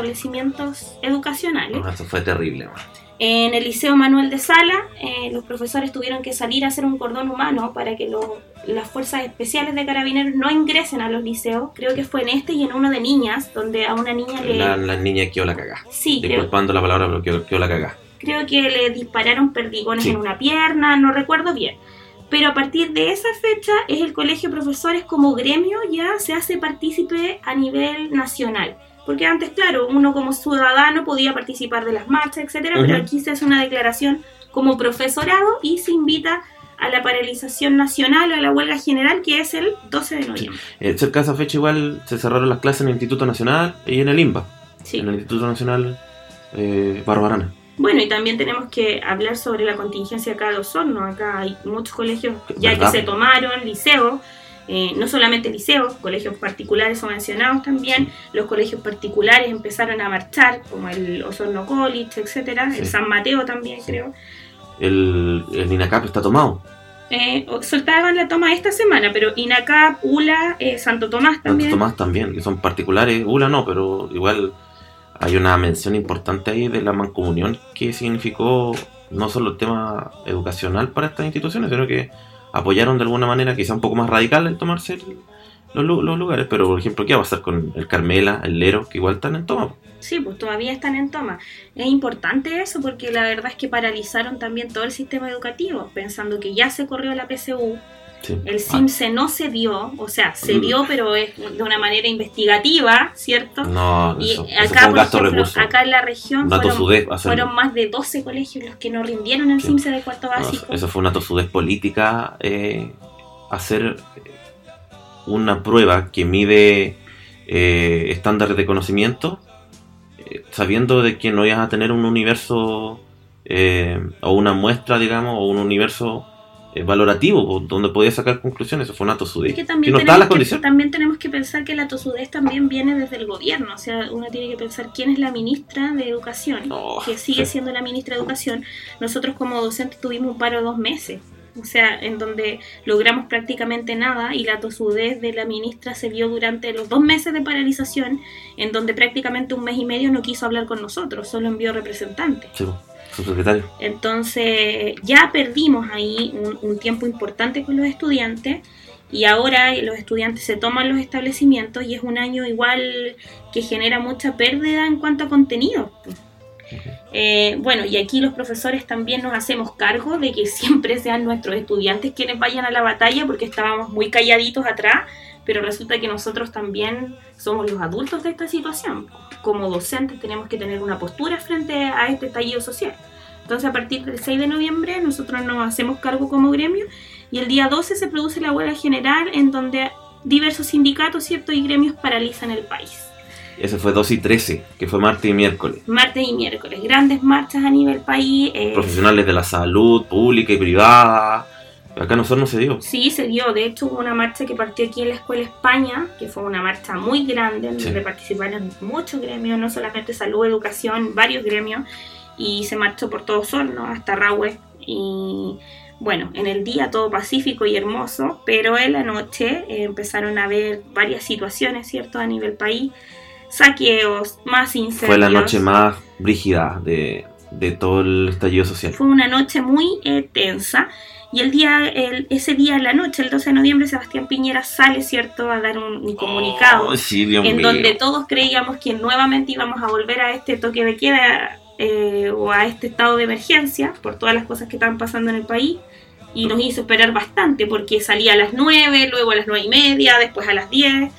Establecimientos educacionales. No, eso fue terrible. man. En el Liceo Manuel de Sala, eh, los profesores tuvieron que salir a hacer un cordón humano para que las fuerzas especiales de carabineros no ingresen a los liceos. Creo que fue en este y en uno de niñas, donde a una niña le... La, la niña quedó la cagá. Sí, creo, Disculpando la palabra, pero quedó, quedó la cagá. creo que le dispararon perdigones Sí. en una pierna, no recuerdo bien. Pero a partir de esa fecha es el Colegio de Profesores como gremio ya se hace partícipe a nivel nacional. Porque antes, claro, uno como ciudadano podía participar de las marchas, etcétera, pero aquí se hace una declaración como profesorado y se invita a la paralización nacional o a la huelga general que es el 12 de noviembre. Eh, cerca de esa fecha igual se cerraron las clases en el Instituto Nacional y en el INBA, Sí. en el Instituto Nacional eh, Barbarana. Bueno, y también tenemos que hablar sobre la contingencia acá de Osorno. Acá hay muchos colegios ya ¿Verdad? que se tomaron, liceos, eh, no solamente liceos, colegios particulares son mencionados también. Los colegios particulares empezaron a marchar, como el Osorno College, etcétera, el Sí. San Mateo también, creo. El, el INACAP está tomado. Eh, o- soltaban la toma esta semana, pero INACAP, ULA, eh, Santo Tomás Santo también. Tomás también, que son particulares. ULA no, pero igual hay una mención importante ahí de la mancomunión que significó no solo el tema educacional para estas instituciones, sino que apoyaron de alguna manera, quizá un poco más radical, el tomarse los, los lugares. Pero, por ejemplo, ¿qué va a pasar con el Carmela, el Lero, que igual están en toma? Sí, pues todavía están en toma. Es importante eso porque la verdad es que paralizaron también todo el sistema educativo, pensando que ya se corrió la PSU, Sí. el Ah, CIMSE no se dio, o sea, se Mm. dio pero es de una manera investigativa, ¿cierto? no, Y eso, eso acá, por ejemplo, acá en la región fueron, más de 12 colegios los que no rindieron el Sí. CIMSE de cuarto No, básico. eso fue una tosudez política eh, hacer una prueba que mide eh, estándares de conocimiento eh, sabiendo de que no ibas a tener un universo eh, o una muestra digamos o un universo eh, valorativo donde podías sacar conclusiones eso fue una tosudez Es que que también, no en las tenemos que, también tenemos que pensar que la tosudez también viene desde el gobierno. O sea, uno tiene que pensar quién es la ministra de Educación, No, que sigue sí. siendo la ministra de Educación. Nosotros como docentes tuvimos un paro de dos meses. O sea, en donde logramos prácticamente nada y la tosudez de la ministra se vio durante los dos meses de paralización, en donde prácticamente un mes y medio no quiso hablar con nosotros, solo envió representantes. Sí, subsecretario Entonces ya perdimos ahí un, un tiempo importante con los estudiantes y ahora los estudiantes se toman los establecimientos y es un año igual que genera mucha pérdida en cuanto a contenido. Eh, bueno, y aquí los profesores también nos hacemos cargo de que siempre sean nuestros estudiantes quienes vayan a la batalla porque estábamos muy calladitos atrás, pero resulta que nosotros también somos los adultos de esta situación. Como docentes tenemos que tener una postura frente a este estallido social. Entonces a partir del 6 de noviembre nosotros nos hacemos cargo como gremio y el día 12 se produce la huelga general en donde diversos sindicatos ¿cierto? y gremios paralizan el país. Ese fue 2 y 13 que fue martes y miércoles Martes y miércoles, grandes marchas a nivel país. eh, profesionales de la salud pública y privada acá nosotros no se dio Sí, se dio. De hecho, hubo una marcha que partió aquí en la Escuela España, que fue una marcha muy grande, en Sí. donde participaron muchos gremios, no solamente salud, educación, varios gremios, y se marchó por todo Osorno, hasta Rahue. Y bueno, en el día todo pacífico y hermoso, pero en la noche eh, empezaron a haber varias situaciones, ¿cierto?, a nivel país. Saqueos, más incendios. Fue la noche más brígida de, de todo el estallido social. Fue una noche muy eh, tensa. Y el día, el- ese día en la noche, el 12 de noviembre, Sebastián Piñera sale, ¿cierto?, a dar un, un comunicado Oh, sí, en mío. donde todos creíamos que nuevamente íbamos a volver a este toque de queda eh, o a este estado de emergencia por todas las cosas que estaban pasando en el país. Y nos hizo esperar bastante porque salía a las 9, luego a las 9 y media, después a las 10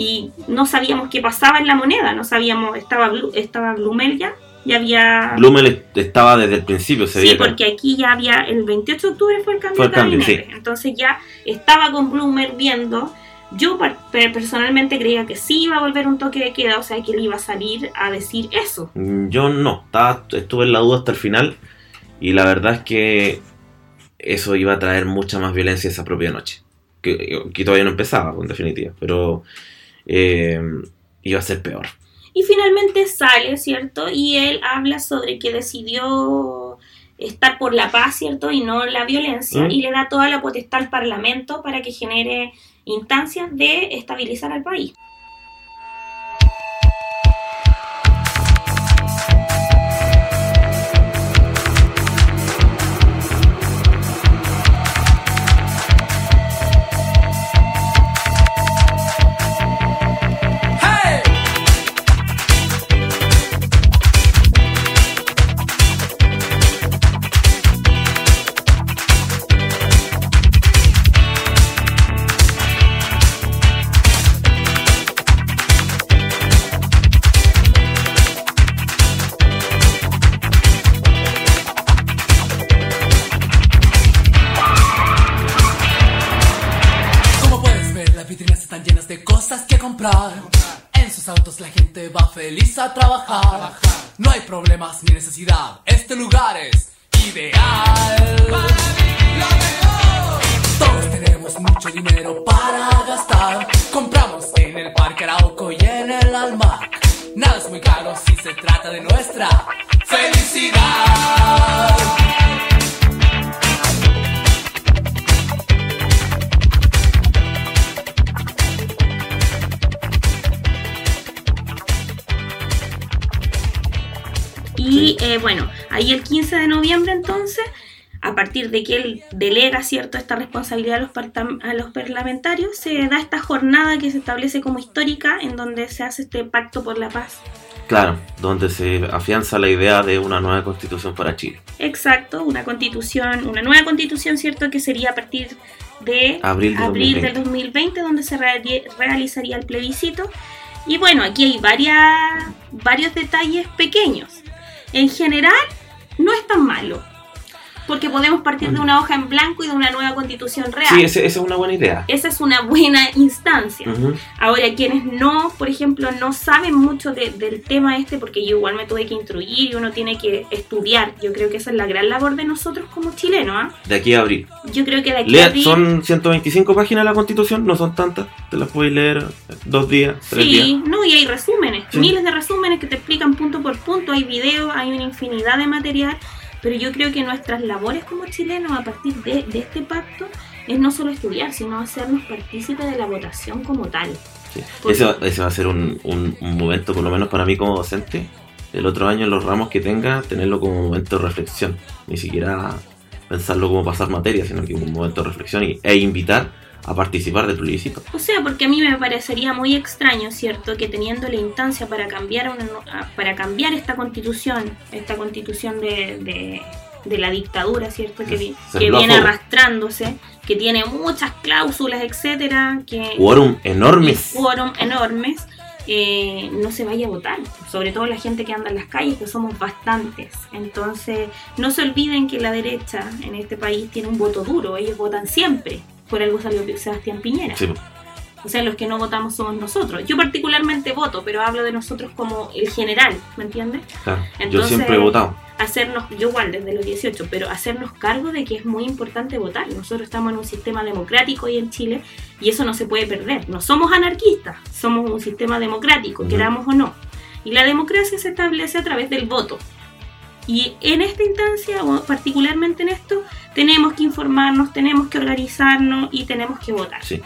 y no sabíamos qué pasaba en la moneda, no sabíamos, estaba, estaba Blumel ya, ya había... Blumel estaba desde el principio, se Sí, que- porque aquí ya había, el 28 de octubre fue el cambio Fue el de cambio, gabinete. Entonces ya estaba con Bloomer viendo. Yo personalmente creía que sí iba a volver un toque de queda, o sea que él iba a salir a decir eso. Mm, Yo no, estaba, estuve en la duda hasta el final y la verdad es que eso iba a traer mucha más violencia esa propia noche. Que, que todavía no empezaba, en definitiva, pero eh, iba a ser peor. Y finalmente sale, ¿cierto? Y él habla sobre que decidió estar por la paz, ¿cierto? Y no la violencia. Mm. Y le da toda la potestad al Parlamento para que genere instancias de estabilizar al país. Problemas ni necesidad. Este lugar es de que él delega cierto esta responsabilidad a los, partam- a los parlamentarios, se da esta jornada que se establece como histórica en donde se hace este pacto por la paz. Claro, donde se afianza la idea de una nueva constitución para Chile. Exacto, una constitución, una nueva constitución, ¿cierto? Que sería a partir de Abril de abril 2020. del 2020, donde se reali- realizaría el plebiscito. Y bueno, aquí hay varias, varios detalles pequeños. En general, no es tan malo, porque podemos partir de una hoja en blanco y de una nueva constitución real. Sí, esa es una buena idea. Esa es una buena instancia. Ahora, quienes no, por ejemplo, no saben mucho de- del tema este, porque yo igual me tuve que instruir y uno tiene que estudiar. Yo creo que esa es la gran labor de nosotros como chilenos. ¿ah? De aquí a abril. Yo creo que de aquí a Lea- abril- son 125 páginas la constitución, no son tantas. Te las puedes leer dos días, tres Sí, días. no, y hay resúmenes, Sí. miles de resúmenes que te explican punto por punto, hay videos, hay una infinidad de material, pero yo creo que nuestras labores como chilenos a partir de, de este pacto es no solo estudiar, sino hacernos partícipes de la votación como tal. Sí. Ese, va- ese va a ser un, un- un momento, por lo menos para mí como docente, el otro año en los ramos que tenga, tenerlo como momento de reflexión. Ni siquiera pensarlo como pasar materia, sino que un momento de reflexión y, e invitar a participar del plebiscito. O sea, porque a mí me parecería muy extraño, ¿cierto?, que teniendo la instancia para cambiar, una, ah, para cambiar esta constitución, esta constitución de, de- de la dictadura, ¿cierto?, que, viene arrastrándose, que tiene muchas cláusulas, etcétera, que Quórum enormes. quórum enormes, eh, no se vaya a votar, sobre todo la gente que anda en las calles, que somos bastantes. Entonces, no se olviden que la derecha en este país tiene un voto duro, ellos votan siempre. Por algo salió Sebastián Piñera. Sí, O sea, los que no votamos somos nosotros. Yo particularmente voto, pero hablo de nosotros como el general, ¿me entiendes? claro. Yo siempre he votado. Hacernos, yo igual desde los 18, pero hacernos cargo de que es muy importante votar. Nosotros estamos en un sistema democrático hoy en Chile y eso no se puede perder. No somos anarquistas, somos un sistema democrático, queramos o no. Y la democracia se establece a través del voto. Y en esta instancia, o particularmente en esto, tenemos que informarnos, tenemos que organizarnos y tenemos que votar. Sí.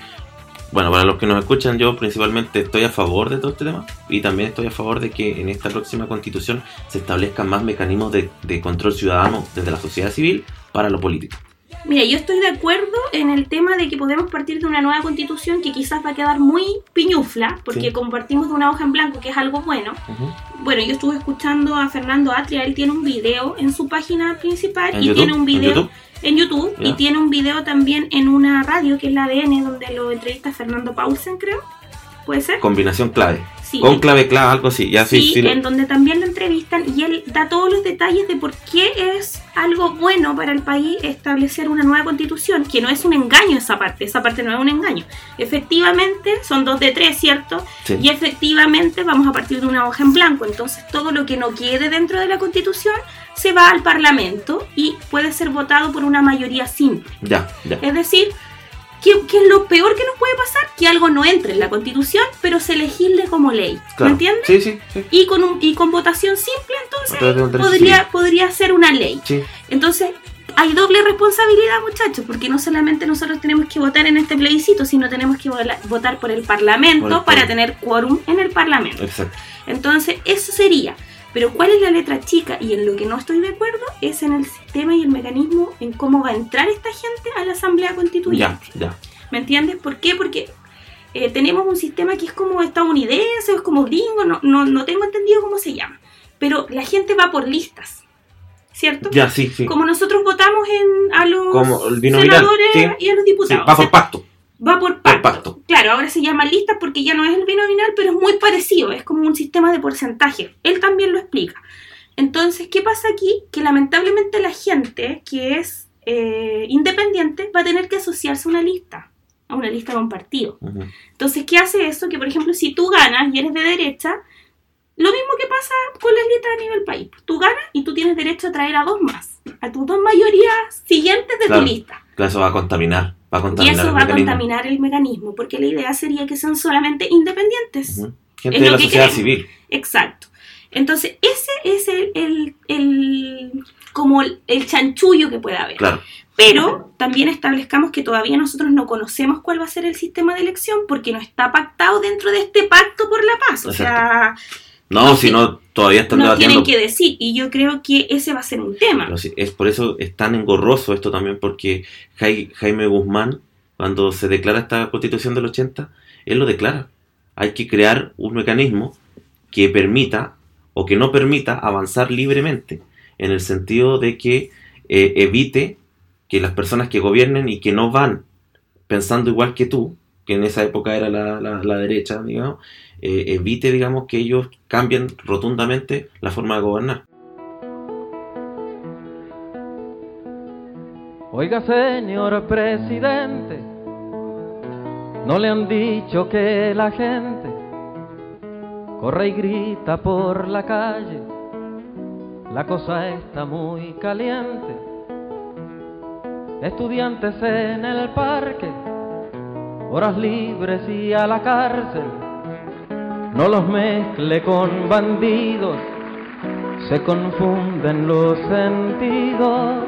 Bueno, para los que nos escuchan, yo principalmente estoy a favor de todo este tema y también estoy a favor de que en esta próxima constitución se establezcan más mecanismos de, de control ciudadano desde la sociedad civil para lo político. Mira, yo estoy de acuerdo en el tema de que podemos partir de una nueva constitución que quizás va a quedar muy piñufla, porque Sí. compartimos de una hoja en blanco, que es algo bueno. Bueno, yo estuve escuchando a Fernando Atria, él tiene un video en su página principal ¿En y YouTube? tiene un ¿En video YouTube? en YouTube y tiene un video también en una radio que es la ADN, donde lo entrevista Fernando Paulsen, creo. ¿Puede ser? Combinación clave. Sí. Con clave clave, algo así. Ya sí, Sí, sí. en donde también lo entrevistan y él da todos los detalles de por qué es algo bueno para el país establecer una nueva constitución, que no es un engaño esa parte, esa parte no es un engaño. Efectivamente, son dos de tres, ¿cierto? Sí. Y efectivamente vamos a partir de una hoja en blanco, entonces todo lo que no quede dentro de la constitución se va al Parlamento y puede ser votado por una mayoría simple. Ya, ya. Es decir, ¿qué, qué es lo peor que nos puede pasar? Que algo no entre en la constitución, pero se legisle como ley. ¿Me entiendes? Sí, sí, sí. y con un, y con votación simple entonces podría, podría ser una ley. Entonces hay doble responsabilidad muchachos, porque no solamente nosotros tenemos que votar en este plebiscito, sino tenemos que votar por el Parlamento Por el para par- tener quórum en el Parlamento. Exacto. Entonces eso sería. Pero ¿cuál es la letra chica? Y en lo que no estoy de acuerdo es en el sistema y el mecanismo en cómo va a entrar esta gente a la Asamblea Constituyente. Ya, ya. ¿Me entiendes? ¿Por qué? Porque eh, tenemos un sistema que es como estadounidense, es como gringo, no, no, no tengo entendido cómo se llama. Pero la gente va por listas, ¿cierto? Ya, sí, sí. Como nosotros votamos en, a los senadores sí. y a los Sí, diputados. va por pacto. Va por pacto. pacto. Claro, ahora se llama listas porque ya no es el binominal, pero es muy parecido, es como un sistema de porcentaje. Él también lo explica. Entonces, ¿qué pasa aquí? Que lamentablemente la gente que es eh, independiente va a tener que asociarse a una lista, a una lista de un partido. Ujú. Entonces, ¿qué hace eso? Que, por ejemplo, si tú ganas y eres de derecha, Lo mismo que pasa con las listas a nivel país. Tú ganas y tú tienes derecho a traer a dos más, a tus dos mayorías siguientes de Claro. tu lista. Claro, eso va a contaminar. Va a Y contaminar eso el va a contaminar el mecanismo, porque la idea sería que sean solamente independientes. Gente Es de la sociedad civil. Exacto. Entonces, ese es el, el- el- como el, el chanchullo que puede haber. Claro. Pero también establezcamos que todavía nosotros no conocemos cuál va a ser el sistema de elección porque no está pactado dentro de este pacto por la paz. O sea, No, No, si no, todavía están nos debatiendo. tienen que decir. Y yo creo que ese va a ser un tema. Pero es por eso es tan engorroso esto también, porque Jai- Jaime Guzmán, cuando se declara esta constitución del 80, él lo declara. Hay que crear un mecanismo que permita o que no permita avanzar libremente, en el sentido de que eh, evite que las personas que gobiernen y que no van pensando igual que tú, que en esa época era la, la- derecha, digamos, eh, evite, digamos, que ellos cambien rotundamente la forma de gobernar. Oiga, señor presidente, no le han dicho que la gente corre y grita por la calle. La cosa está muy caliente. Estudiantes en el parque, horas libres y a la cárcel. No los mezcle con bandidos, se confunden los sentidos.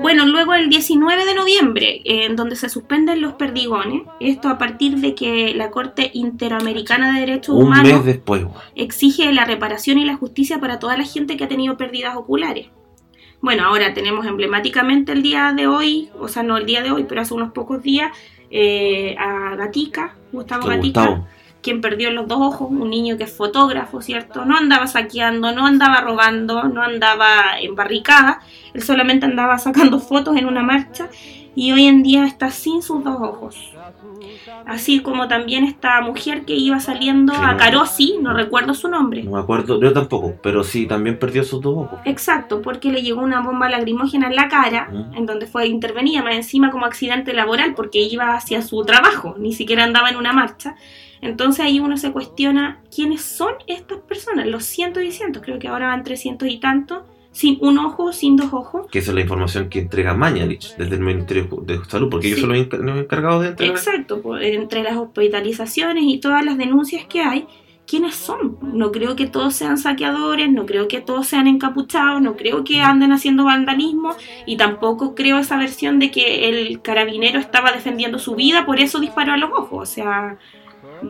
Bueno, luego el 19 de noviembre, eh, en donde se suspenden los perdigones, esto a partir de que la Corte Interamericana de Derechos Un Humanos mes después, weón. exige la reparación y la justicia para toda la gente que ha tenido pérdidas oculares. Bueno, ahora tenemos emblemáticamente el día de hoy, o sea, no el día de hoy, pero hace unos pocos días, eh, a Gatica, Gustavo Gatica, Gustavo. quien perdió los dos ojos, un niño que es fotógrafo, ¿cierto? No andaba saqueando, no andaba robando, no andaba en barricada, él solamente andaba sacando fotos en una marcha y hoy en día está sin sus dos ojos. Así como también esta mujer que iba saliendo Sí, a. Carosi, no recuerdo su nombre. No me acuerdo, yo tampoco, pero sí, también perdió sus dos ojos. Exacto, porque le llegó una bomba lacrimógena en la cara, en donde fue intervenida más encima como accidente laboral, porque iba hacia su trabajo, ni siquiera andaba en una marcha. Entonces ahí uno se cuestiona quiénes son estas personas, los cientos y cientos, creo que ahora van 300 y tantos, sin un ojo, sin dos ojos. Que esa es la información que entrega Mañalich desde el Ministerio de Salud, porque ellos son los encar- los encargados de entregar. Exacto, entre las hospitalizaciones y todas las denuncias que hay, ¿quiénes son? No creo que todos sean saqueadores, no creo que todos sean encapuchados, no creo que anden haciendo vandalismo y tampoco creo esa versión de que el carabinero estaba defendiendo su vida, por eso disparó a los ojos. O sea,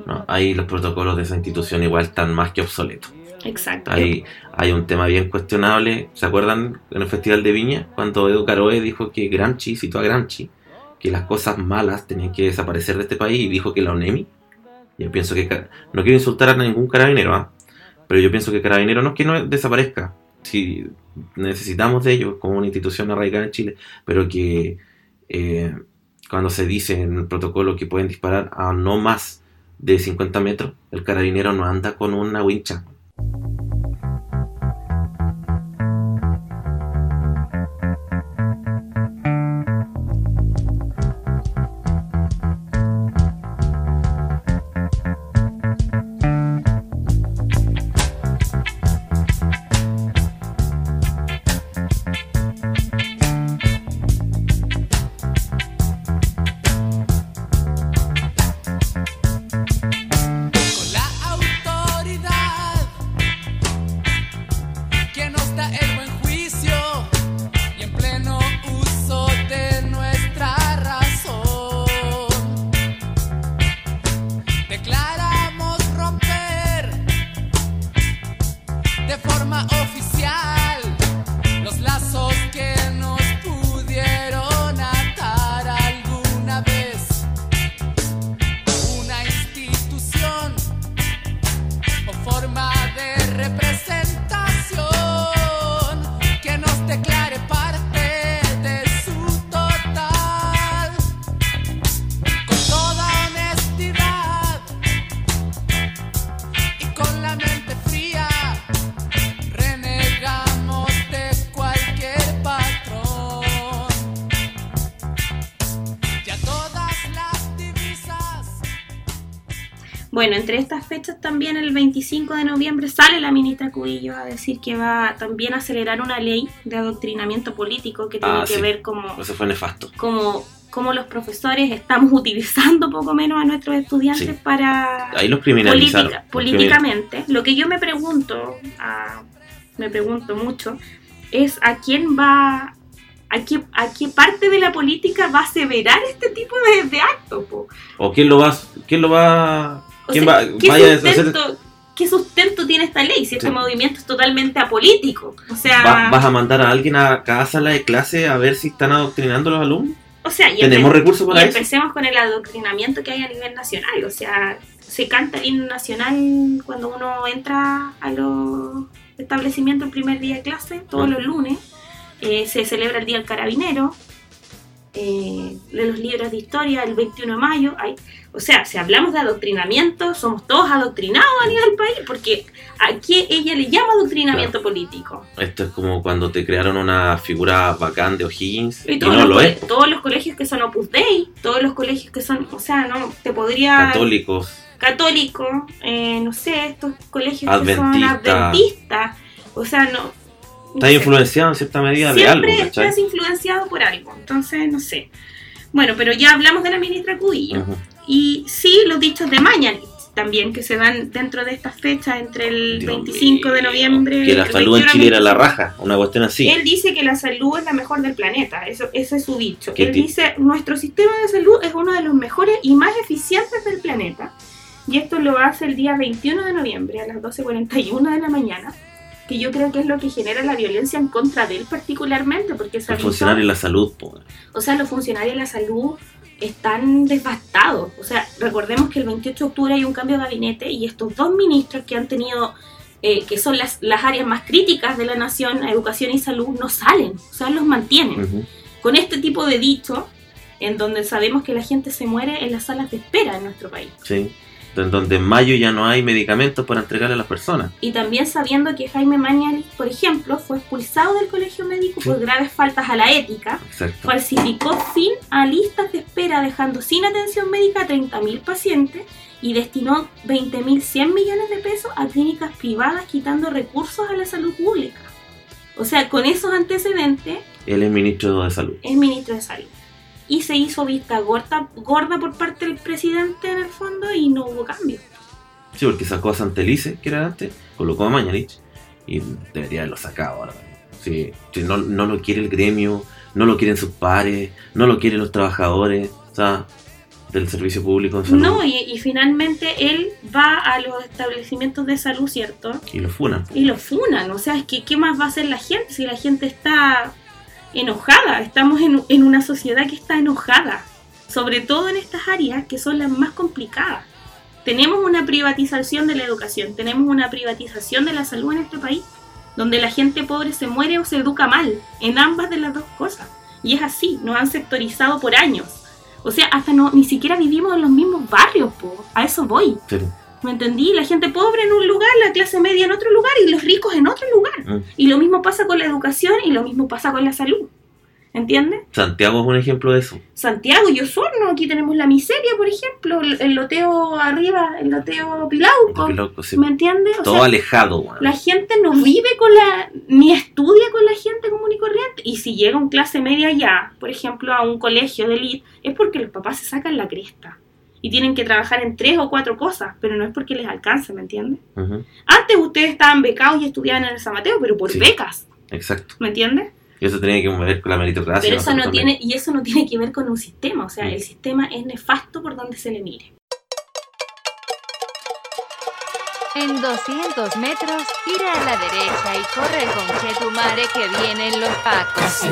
No, ahí los protocolos de esa institución igual están más que obsoletos. Exacto. Hay, un tema bien cuestionable. ¿Se acuerdan en el Festival de Viña? Cuando Edu Caroe dijo que Gramsci, citó a Gramsci, que las cosas malas tenían que desaparecer de este país y dijo que la ONEMI. Yo pienso que. No quiero insultar a ningún carabinero, ¿ah? pero yo pienso que carabinero no es que no desaparezca. Si necesitamos de ellos como una institución arraigada en Chile, pero que eh, cuando se dice en el protocolo que pueden disparar a no más de 50 metros, el carabinero no anda con una wincha. Bueno, entre estas fechas también el 25 de noviembre sale la ministra Cubillo a decir que va también a acelerar una ley de adoctrinamiento político que tiene Ah, que sí. ver como, Eso fue nefasto. como, como los profesores estamos [laughs] utilizando poco menos a nuestros estudiantes Sí. para Ahí los criminalizaron. política- políticamente. Lo que yo me pregunto, ah, me pregunto mucho, es a quién va, a qué, a qué parte de la política va a aseverar este tipo de, de actos. ¿O quién lo va, quién lo va, quién sea, va, ¿qué, vaya a hacer, sustento, qué sustento tiene esta ley si este Sí. movimiento es totalmente apolítico? O sea, va- vas a mandar a alguien a cada sala de clase a ver si están adoctrinando a los alumnos? o sea, y ¿Tenemos recursos y para eso? empecemos con el adoctrinamiento que hay a nivel nacional. O sea, se canta el himno nacional cuando uno entra a los establecimientos el primer día de clase, todos Mm. los lunes. Eh, se celebra el Día del Carabinero, eh, de los libros de historia, el 21 de mayo. Hay, o sea, si hablamos de adoctrinamiento, somos todos adoctrinados a nivel país, porque aquí ella le llama adoctrinamiento político. Esto es como cuando te crearon una figura bacán de O'Higgins Y no lo es. todos los colegios que son Opus Dei, todos los colegios que son, o sea, no te podría Católicos. católico, eh, no sé, estos colegios que son Adventista. adventistas, o sea, no. No Está sé. influenciado en cierta medida de algo, Siempre ¿cachai? estás influenciado por algo, entonces no sé. Bueno, pero ya hablamos de la ministra Cubillo. Ujú. Y sí, los dichos de Mañalich también, que se dan dentro de estas fechas, entre el Dios 25 de mío, noviembre Que la salud en 21 Chile era la 25. raja, una cuestión así. Él dice que la salud es la mejor del planeta, eso, ese es su dicho. ¿Qué Él dice, nuestro sistema de salud es uno de los mejores y más eficientes del planeta. Y esto lo hace el día 21 de noviembre a las 12.41 de la mañana, que yo creo que es lo que genera la violencia en contra de él particularmente, porque se El ha funcionario de la salud, po. o sea, los funcionarios de la salud están devastados. O sea, recordemos que el 28 de octubre hay un cambio de gabinete y estos dos ministros que han tenido, eh, que son las, las áreas más críticas de la nación, educación y salud, no salen, o sea, los mantienen. Con este tipo de dicho, en donde sabemos que la gente se muere en las salas de espera en nuestro país. Sí. En donde en mayo ya no hay medicamentos para entregarle a las personas. Y también sabiendo que Jaime Mañalich, por ejemplo, fue expulsado del colegio médico por graves faltas a la ética, Exacto. falsificó fin a listas de espera dejando sin atención médica a 30.000 pacientes y destinó 20.100 millones de pesos a clínicas privadas quitando recursos a la salud pública. O sea, con esos antecedentes Él es ministro de salud. es ministro de salud. Y se hizo vista gorda, gorda por parte del presidente en el fondo y no hubo cambio. Sí, porque sacó a Santelice, que era antes, colocó a Mañalich y debería haberlo sacado ahora. Sí, sí, no, no lo quiere el gremio, no lo quieren sus pares, no lo quieren los trabajadores, o sea, del servicio público en salud. No, y, y finalmente él va a los establecimientos de salud, ¿cierto? Y lo funan. y lo funan. O sea, es que ¿qué más va a hacer la gente si la gente está enojada? Estamos en, en una sociedad que está enojada, sobre todo en estas áreas que son las más complicadas. Tenemos una privatización de la educación, tenemos una privatización de la salud en este país, donde la gente pobre se muere o se educa mal, en ambas de las dos cosas. Y es así, nos han sectorizado por años. O sea, hasta no, ni siquiera vivimos en los mismos barrios, po. a eso voy. ¿Me entendí? La gente pobre en un lugar, la clase media en otro lugar y los ricos en otro lugar. Mm. Y lo mismo pasa con la educación y lo mismo pasa con la salud. ¿Entiendes? Santiago es un ejemplo de eso. Santiago y Osorno, aquí tenemos la miseria, por ejemplo, el, el loteo arriba, el loteo Pilauco. Loco, sí. ¿Me entiendes? O Todo sea, alejado, weón. la gente no vive con la, ni estudia con la gente común y corriente. Y si llega un clase media ya, por ejemplo, a un colegio de elite, es porque los papás se sacan la cresta. Y tienen que trabajar en tres o cuatro cosas, pero no es porque les alcance, ¿me entiendes? Antes ustedes estaban becados y estudiaban en el San Mateo, pero por Sí. becas, Exacto. ¿me entiendes? Y eso tenía que ver con la meritocracia. Pero eso no también. tiene, y eso no tiene que ver con un sistema, o sea, Mm. el sistema es nefasto por donde se le mire. En 200 metros, gira a la derecha y corre con Chetumare que vienen los pacos.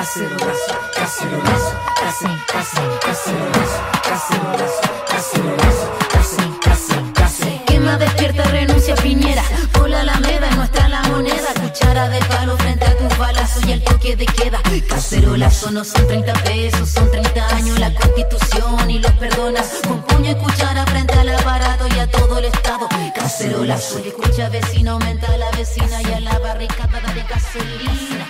Cacerolazo, cacerolazo, cacerolazo, cacerolazo, cacerolazo, cacerolazo, cacen, cacen, cacen. Quema despierta, renuncia Piñera. La alameda es nuestra la moneda. Cuchara de palo frente a tus balazos y el toque de queda. Cacerolazo no son 30 pesos, son 30 años la constitución y los perdonas. Con puño y cuchara frente al aparato y a todo el estado. Cacerolazo, escucha vecino, aumenta a la vecina y a la barricada de gasolina.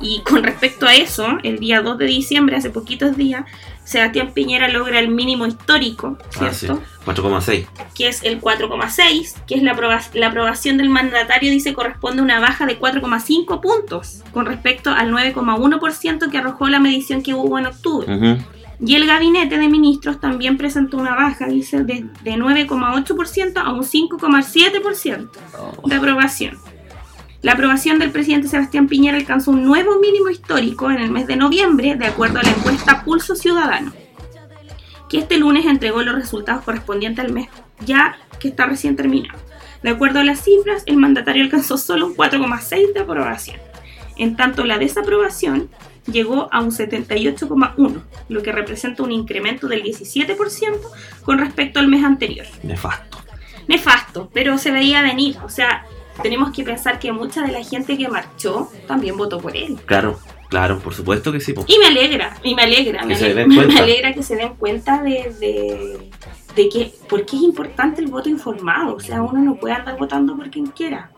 Y con respecto a eso, el día 2 de diciembre, hace poquitos días, Sebastián Piñera logra el mínimo histórico, Ah, sí. ¿cierto? 4,6. que es el 4,6, que es la, la aprobación del mandatario, dice corresponde a una baja de 4,5 puntos con respecto al 9,1% que arrojó la medición que hubo en octubre. Y el gabinete de ministros también presentó una baja, dice, de, de 9,8% a un 5,7% de aprobación. La aprobación del presidente Sebastián Piñera alcanzó un nuevo mínimo histórico en el mes de noviembre, de acuerdo a la encuesta Pulso Ciudadano, que este lunes entregó los resultados correspondientes al mes ya que está recién terminado. De acuerdo a las cifras, el mandatario alcanzó solo un 4,6 de aprobación. En tanto, la desaprobación llegó a un 78,1, lo que representa un incremento del 17% con respecto al mes anterior. Nefasto. Nefasto, pero se veía venir. O sea, tenemos que pensar que mucha de la gente que marchó también votó por él. Claro, claro, por supuesto que sí. po. Y me alegra, y me alegra, Que me, se den [laughs] me alegra que se den cuenta de, de, de que, porque es importante el voto informado. O sea, uno no puede andar votando por quien quiera.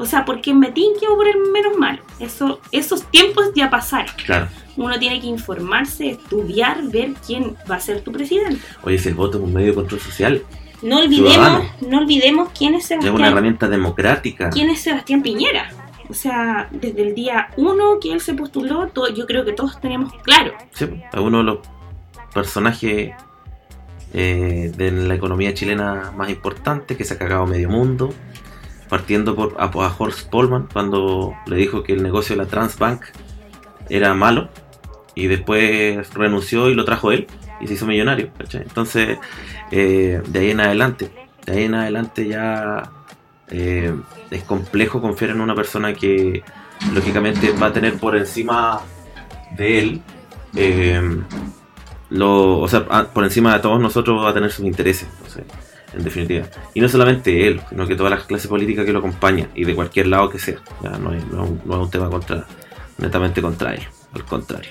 O sea, por quien me tinque o por el menos malo. Eso, esos tiempos ya pasaron. Claro. Uno tiene que informarse, estudiar, ver quién va a ser tu presidente. Oye, si el voto es un medio de control social, No olvidemos, Ciudadano. no olvidemos quién es es una Sebastián, herramienta democrática. quién es Sebastián Piñera. O sea, desde el día uno que él se postuló, todo, yo creo que todos teníamos claro. Sí, es uno de los personajes eh, de la economía chilena más importantes que se ha cagado medio mundo. Partiendo por a, a Horst Polman cuando le dijo que el negocio de la Transbank era malo y después renunció y lo trajo él y se hizo millonario. ¿cachai? Entonces, eh, de ahí en adelante, de ahí en adelante ya eh, es complejo confiar en una persona que lógicamente va a tener por encima de él eh, lo, o sea, por encima de todos nosotros va a tener sus intereses, sé, en definitiva. Y no solamente él, sino que toda la clase política que lo acompaña y de cualquier lado que sea. Ya no, es, no es un tema contra, netamente contra él, al contrario.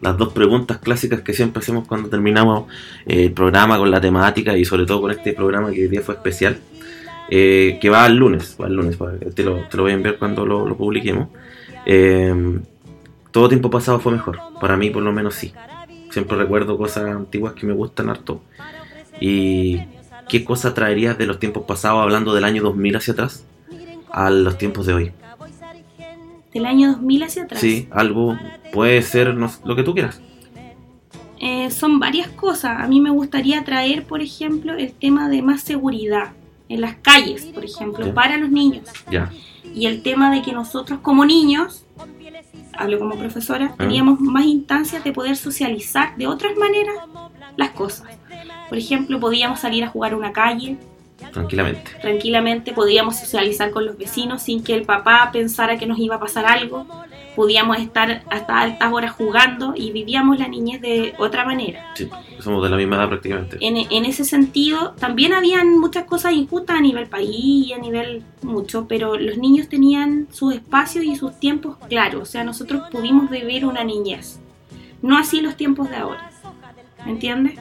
las dos preguntas clásicas que siempre hacemos cuando terminamos eh, el programa con la temática y sobre todo con este programa que hoy día fue especial, eh, que va al lunes, va al lunes, te lo, te lo voy a enviar cuando lo, publiquemos. Eh, todo tiempo pasado fue mejor, para mí por lo menos sí. Siempre recuerdo cosas antiguas que me gustan harto. ¿Y qué cosa traerías de los tiempos pasados, hablando del año 2000 hacia atrás, a los tiempos de hoy? Del año 2000 hacia atrás. Sí, algo puede ser no lo que tú quieras. Eh, son varias cosas. A mí me gustaría traer, por ejemplo, el tema de más seguridad en las calles, por ejemplo, Ya. para los niños. Ya. Y el tema de que nosotros como niños, hablo como profesora, Ah. teníamos más instancias de poder socializar de otras maneras las cosas. Por ejemplo, podíamos salir a jugar a una calle, tranquilamente. tranquilamente, podíamos socializar con los vecinos sin que el papá pensara que nos iba a pasar algo, podíamos estar hasta altas horas jugando y vivíamos la niñez de otra manera. Sí, somos de la misma edad prácticamente. En, en ese sentido, también habían muchas cosas injustas a nivel país y a nivel mucho, pero los niños tenían sus espacios y sus tiempos claros, o sea, nosotros pudimos vivir una niñez, no así los tiempos de ahora, ¿me entiendes?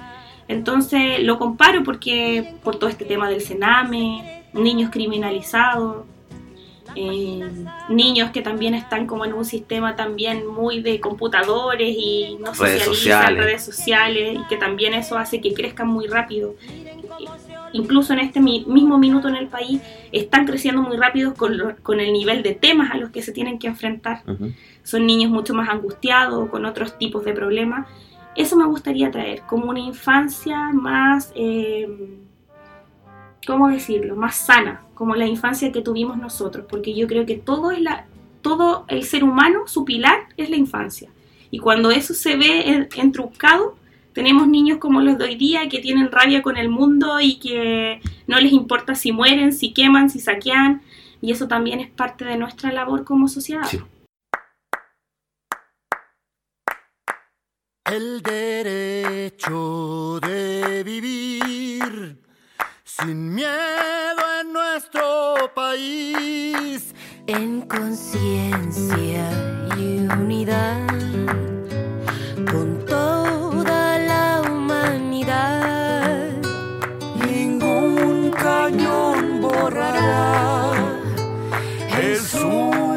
Entonces lo comparo porque por todo este tema del cename, niños criminalizados, eh, niños que también están como en un sistema también muy de computadores y no Redes socializan, sociales. redes sociales, y que también eso hace que crezcan muy rápido. Incluso en este mi- mismo minuto en el país están creciendo muy rápido con, lo- con el nivel de temas a los que se tienen que enfrentar. Son niños mucho más angustiados, con otros tipos de problemas. Eso me gustaría traer, como una infancia más, eh, ¿cómo decirlo? Más sana, como la infancia que tuvimos nosotros, porque yo creo que todo es la, todo el ser humano, su pilar es la infancia. Y cuando eso se ve en- entrucado, Tenemos niños como los de hoy día que tienen rabia con el mundo y que no les importa si mueren, si queman, si saquean. Y eso también es parte de nuestra labor como sociedad. El derecho de vivir sin miedo en nuestro país. En conciencia y unidad con toda la humanidad. Ningún cañón borrará el surco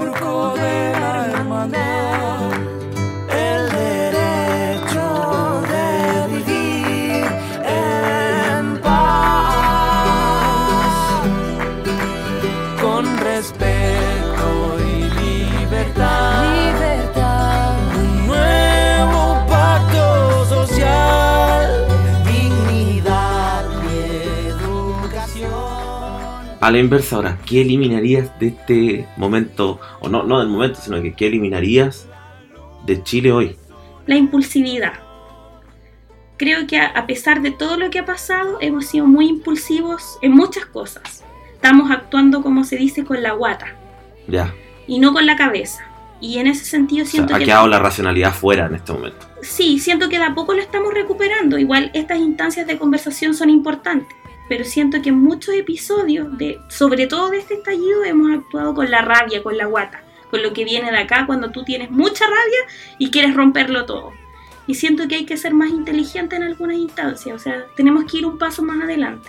A la inversa ahora, ¿qué eliminarías de este momento? O no, no del momento, sino que ¿qué eliminarías de Chile hoy? La impulsividad. Creo que a, pesar de todo lo que ha pasado, hemos sido muy impulsivos en muchas cosas. Estamos actuando, como se dice, con la guata Ya. y no con la cabeza. Y en ese sentido O sea, siento ha que... quedado la racionalidad fuera en este momento. Sí, siento que de a poco lo estamos recuperando. Igual estas instancias de conversación son importantes. Pero siento que en muchos episodios, de, sobre todo de este estallido, hemos actuado con la rabia, con la guata, con lo que viene de acá cuando tú tienes mucha rabia y quieres romperlo todo. Y siento que hay que ser más inteligente en algunas instancias. O sea, tenemos que ir un paso más adelante.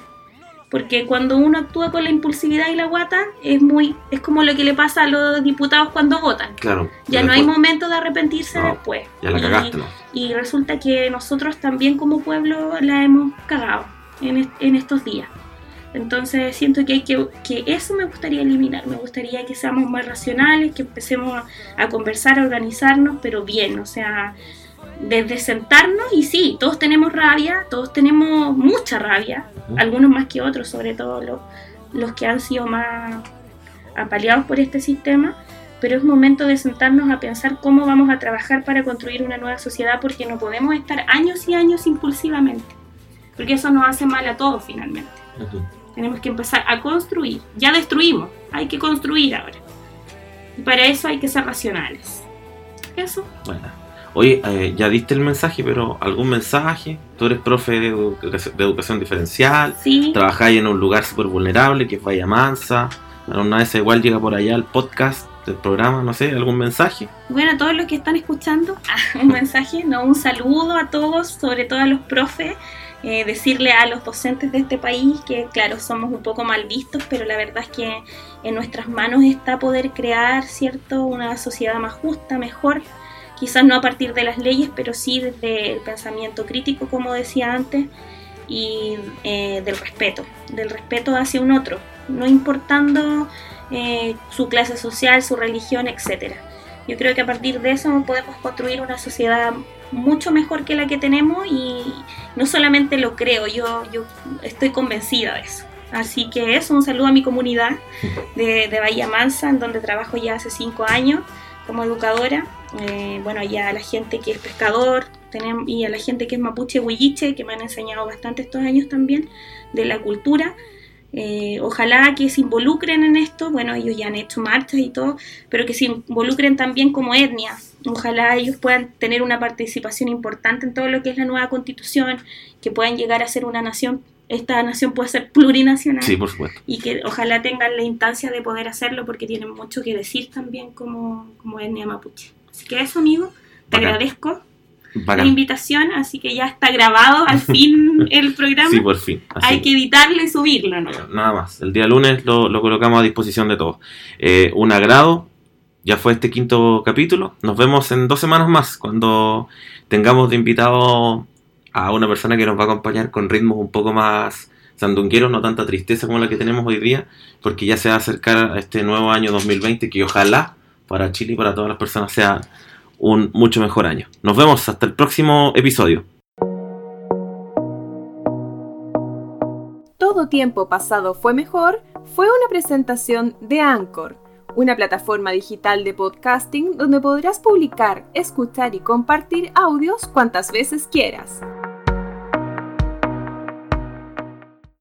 Porque cuando uno actúa con la impulsividad y la guata, es muy es como lo que le pasa a los diputados cuando votan. Claro. Ya no hay momento de arrepentirse No, después. Ya la Y- cagaste, ¿no? y resulta que nosotros también como pueblo la hemos cagado en, est- en estos días. Entonces siento que, hay que, que eso me gustaría eliminar. Me gustaría que seamos más racionales, que empecemos a, a conversar, a organizarnos, pero bien, o sea, desde sentarnos y sí, todos tenemos rabia, todos tenemos mucha rabia, algunos más que otros, sobre todo los, los que han sido más apaleados por este sistema, pero es momento de sentarnos a pensar cómo vamos a trabajar para construir una nueva sociedad porque no podemos estar años y años impulsivamente, porque eso nos hace mal a todos finalmente. Ujú. Tenemos que empezar a construir, ya destruimos, hay que construir ahora. Y para eso hay que ser racionales. Eso. Bueno. Oye, eh, ya diste el mensaje, pero ¿algún mensaje? Tú eres profe de, educación, de educación diferencial, Sí, trabajáis en un lugar súper vulnerable que es Bahía Mansa. Una vez igual llega por allá el podcast del programa, no sé, algún mensaje. bueno, a todos los que están escuchando, [laughs] un mensaje, no, un saludo a todos, sobre todo a los profes, eh, decirle a los docentes de este país que, claro, somos un poco mal vistos, pero la verdad es que en nuestras manos está poder crear, ¿cierto?, una sociedad más justa, mejor, quizás no a partir de las leyes, pero sí desde el pensamiento crítico, como decía antes, y eh, del respeto, del respeto hacia un otro, no importando eh, su clase social, su religión, etcétera. Yo creo que a partir de eso podemos construir una sociedad mucho mejor que la que tenemos y no solamente lo creo, yo, yo estoy convencida de eso. Así que eso, un saludo a mi comunidad de, de Bahía Mansa, en donde trabajo ya hace cinco años como educadora. Eh, bueno, y a la gente que es pescador tenemos, y a la gente que es mapuche huilliche, que me han enseñado bastante estos años también de la cultura. Eh, ojalá que se involucren en esto, bueno, ellos ya han hecho marchas y todo, pero que se involucren también como etnia. Ojalá ellos puedan tener una participación importante en todo lo que es la nueva constitución, que puedan llegar a ser una nación, esta nación puede ser plurinacional Sí, por supuesto. y que ojalá tengan la instancia de poder hacerlo porque tienen mucho que decir también como, como etnia mapuche. Así que eso, amigo, te agradezco la invitación, así que ya está grabado al fin [laughs] el programa. Sí, por fin. Así. Hay que editarlo y subirlo, ¿no? Nada más. El día lunes lo, lo colocamos a disposición de todos. Eh, un agrado. Ya fue este quinto capítulo. Nos vemos en dos semanas más cuando tengamos de invitado a una persona que nos va a acompañar con ritmos un poco más sandungueros, no tanta tristeza como la que tenemos hoy día, porque ya se va a acercar a este nuevo año 2020 que ojalá para Chile y para todas las personas sea un mucho mejor año. Nos vemos hasta el próximo episodio. Todo tiempo pasado fue mejor fue una presentación de Anchor, una plataforma digital de podcasting donde podrás publicar, escuchar y compartir audios cuantas veces quieras.